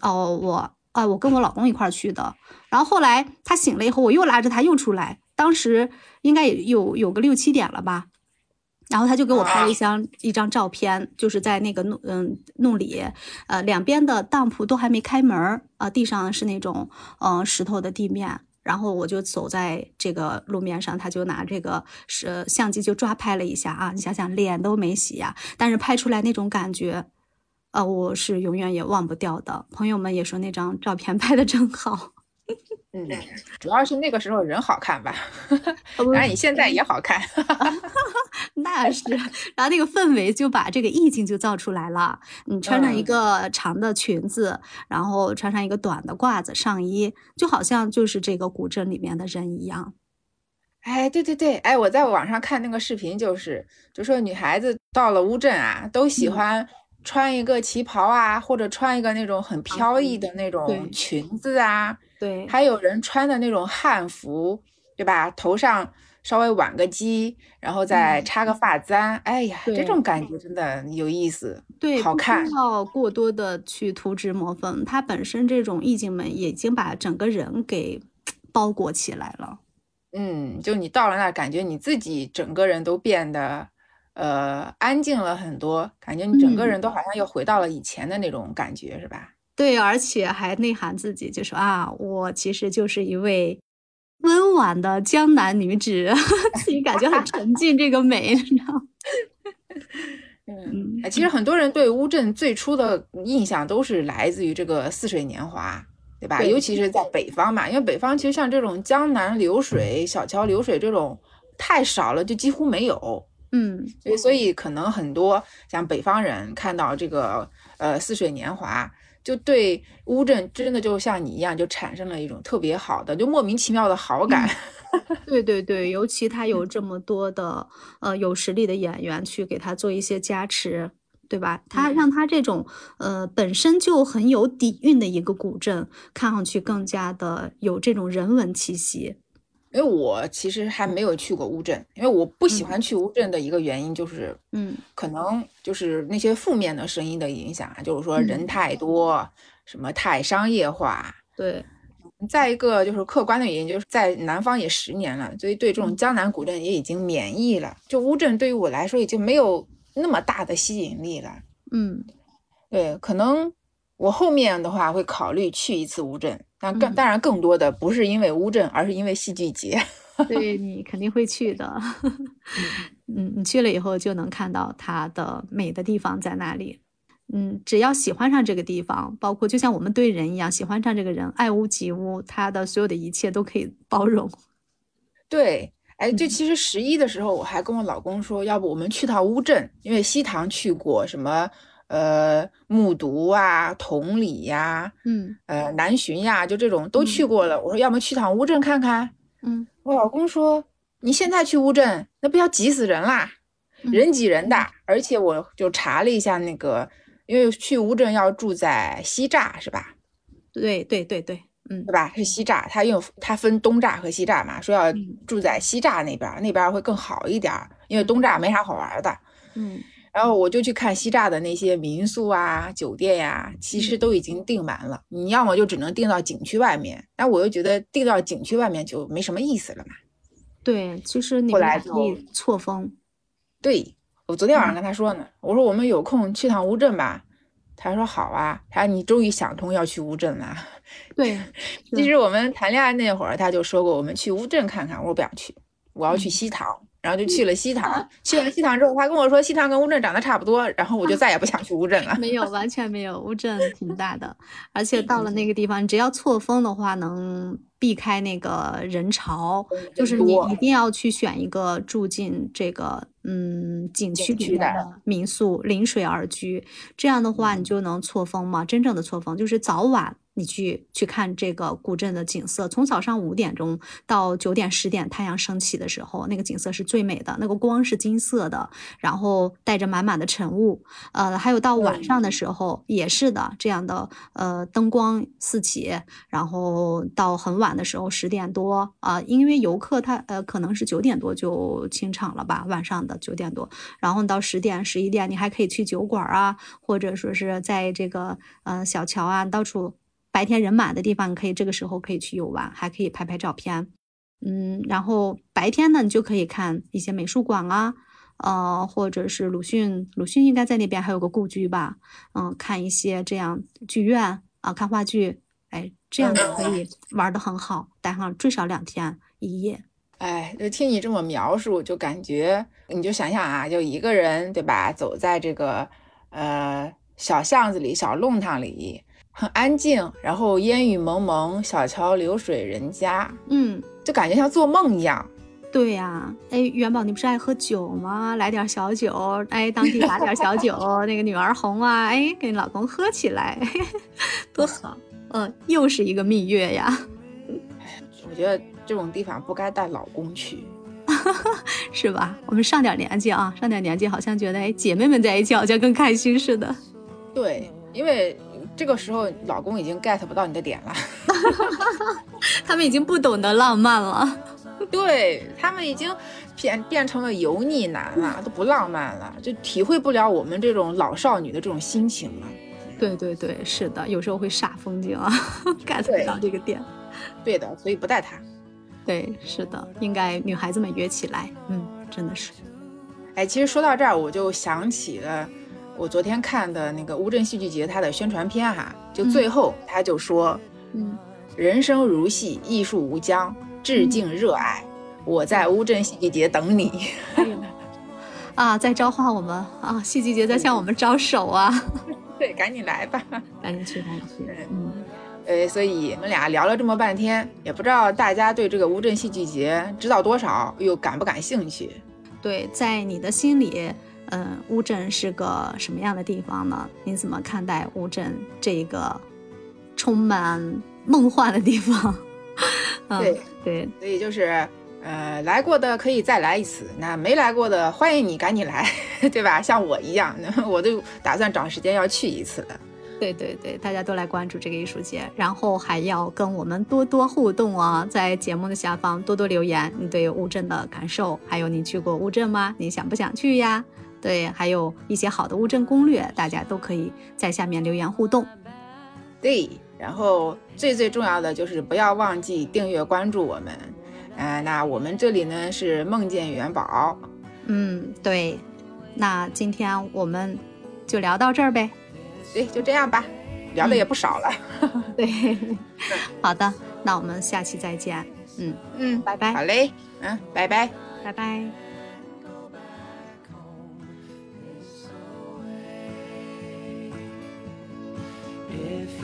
哦，我啊，我跟我老公一块儿去的。然后后来他醒了以后，我又拉着他又出来，当时应该有有个六七点了吧。然后他就给我拍了一张一张照片，就是在那个弄嗯弄里，呃，两边的当铺都还没开门啊，地上是那种嗯石头的地面。然后我就走在这个路面上，他就拿这个是相机就抓拍了一下啊，你想想脸都没洗呀，但是拍出来那种感觉，呃，我是永远也忘不掉的。朋友们也说那张照片 (laughs) 拍的真好。(laughs) 嗯，主要是那个时候人好看吧，(laughs) 当然你现在也好看，(laughs) 那是。然后那个氛围就把这个意境就造出来了。你穿上一个长的裙子，然后穿上一个短的褂子上衣，就好像就是这个古镇里面的人一样。哎，对对对，哎，我在网上看那个视频，就是就说女孩子到了乌镇啊，都喜欢穿一个旗袍啊，或者穿一个那种很飘逸的那种裙子啊。对，还有人穿的那种汉服，对吧？头上稍微挽个髻，然后再插个发簪，哎呀，这种感觉真的有意思，对，好看。不要过多的去涂脂抹粉，它本身这种意境美已经把整个人给 (tsk) 包裹起来了。嗯，就你到了那儿，感觉你自己整个人都变得呃安静了很多，感觉你整个人都好像又回到了以前的那种感觉，是吧？对，而且还内涵自己，就说啊，我其实就是一位温婉的江南女子，(laughs) 自己感觉很沉浸这个美，你知道 (laughs) 嗯，其实很多人对乌镇最初的印象都是来自于这个似水年华，对吧？尤其是在北方嘛，因为北方其实像这种江南流水、小桥流水这种太少了，就几乎没有。嗯，所以所以可能很多像北方人看到这个呃似水年华。就对乌镇真的就像你一样，就产生了一种特别好的，就莫名其妙的好感。(laughs) 对对对，尤其他有这么多的呃有实力的演员去给他做一些加持，对吧？他让他这种呃本身就很有底蕴的一个古镇，看上去更加的有这种人文气息。因为我其实还没有去过乌镇，因为我不喜欢去乌镇的一个原因就是，嗯，可能就是那些负面的声音的影响，就是说人太多，什么太商业化。对，再一个就是客观的原因，就是在南方也十年了，所以对这种江南古镇也已经免疫了。就乌镇对于我来说已经没有那么大的吸引力了。嗯，对，可能我后面的话会考虑去一次乌镇。但更当然，更多的不是因为乌镇，而是因为戏剧节。(laughs) 对你肯定会去的。(laughs) 嗯，你去了以后就能看到它的美的地方在哪里。嗯，只要喜欢上这个地方，包括就像我们对人一样，喜欢上这个人，爱屋及乌，他的所有的一切都可以包容。(laughs) 对，哎，就其实十一的时候，我还跟我老公说，要不我们去趟乌镇，因为西塘去过什么。呃，木渎啊，同里呀，嗯，呃，南浔呀，就这种都去过了。我说，要么去趟乌镇看看。嗯，我老公说，你现在去乌镇，那不要挤死人啦，人挤人的。而且我就查了一下那个，因为去乌镇要住在西栅，是吧？对对对对，嗯，对吧？是西栅，它因为它分东栅和西栅嘛，说要住在西栅那边，那边会更好一点，因为东栅没啥好玩的。嗯。然后我就去看西栅的那些民宿啊、酒店呀，其实都已经订满了。你要么就只能订到景区外面，但我又觉得订到景区外面就没什么意思了嘛。对，其实你来可以错峰。对，我昨天晚上跟他说呢，我说我们有空去趟乌镇吧。他说好啊，他说你终于想通要去乌镇了。对，(laughs) 其实我们谈恋爱那会儿他就说过，我们去乌镇看看。我说不想去，我要去西塘。然后就去了西塘，去完西塘之后，他跟我说西塘跟乌镇长得差不多，然后我就再也不想去乌镇了。没有，完全没有，乌镇挺大的，而且到了那个地方，只要错峰的话，能避开那个人潮，就是你一定要去选一个住进这个嗯景区里面的民宿临水而居，这样的话你就能错峰嘛。真正的错峰就是早晚。你去去看这个古镇的景色，从早上五点钟到九点十点，太阳升起的时候，那个景色是最美的，那个光是金色的，然后带着满满的晨雾。呃，还有到晚上的时候也是的，这样的呃灯光四起，然后到很晚的时候十点多啊，因为游客他呃可能是九点多就清场了吧，晚上的九点多，然后到十点十一点，你还可以去酒馆啊，或者说是在这个呃小桥啊到处。白天人满的地方，你可以这个时候可以去游玩，还可以拍拍照片，嗯，然后白天呢，你就可以看一些美术馆啊，呃，或者是鲁迅，鲁迅应该在那边还有个故居吧，嗯，看一些这样剧院啊，看话剧，哎，这样就可以玩的很好，待上最少两天一夜。哎，就听你这么描述，就感觉你就想想啊，就一个人对吧，走在这个呃小巷子里、小弄堂里。很安静，然后烟雨蒙蒙，小桥流水人家，嗯，就感觉像做梦一样。对呀，哎，元宝，你不是爱喝酒吗？来点小酒，哎，当地打点小酒，那个女儿红啊，哎，跟老公喝起来，(laughs) 多好。嗯，又是一个蜜月呀。我觉得这种地方不该带老公去，(laughs) 是吧？我们上点年纪啊，上点年纪，好像觉得哎，姐妹们在一起好像更开心似的。对，因为。这个时候，老公已经 get 不到你的点了，(laughs) 他们已经不懂得浪漫了，对他们已经变变成了油腻男了，都不浪漫了，就体会不了我们这种老少女的这种心情了。对对对，是的，有时候会煞风景啊，get 不到这个点。对的，所以不带他。对，是的，应该女孩子们约起来，嗯，真的是。哎，其实说到这儿，我就想起了。我昨天看的那个乌镇戏剧节，它的宣传片哈，就最后他就说，嗯，人生如戏，艺术无疆，致敬热爱，我在乌镇戏剧节等你。(laughs) 啊，在召唤我们啊，戏剧节在向我们招手啊。(laughs) 对，赶紧来吧，(laughs) 赶紧去，赶紧去。嗯，呃，所以我们俩聊了这么半天，也不知道大家对这个乌镇戏剧节知道多少，又感不感兴趣？对，在你的心里。嗯，乌镇是个什么样的地方呢？你怎么看待乌镇这一个充满梦幻的地方？(laughs) 对对，所以就是，呃，来过的可以再来一次，那没来过的欢迎你赶紧来，(laughs) 对吧？像我一样，(laughs) 我都打算找时间要去一次的。对对对，大家都来关注这个艺术节，然后还要跟我们多多互动啊，在节目的下方多多留言，你对乌镇的感受，还有你去过乌镇吗？你想不想去呀？对，还有一些好的乌镇攻略，大家都可以在下面留言互动。对，然后最最重要的就是不要忘记订阅关注我们。嗯，那我们这里呢是梦见元宝。嗯，对，那今天我们就聊到这儿呗。对，就这样吧，聊的也不少了。对，(laughs) 好的，那我们下期再见。嗯嗯，拜拜。好嘞，嗯，拜拜，拜拜。if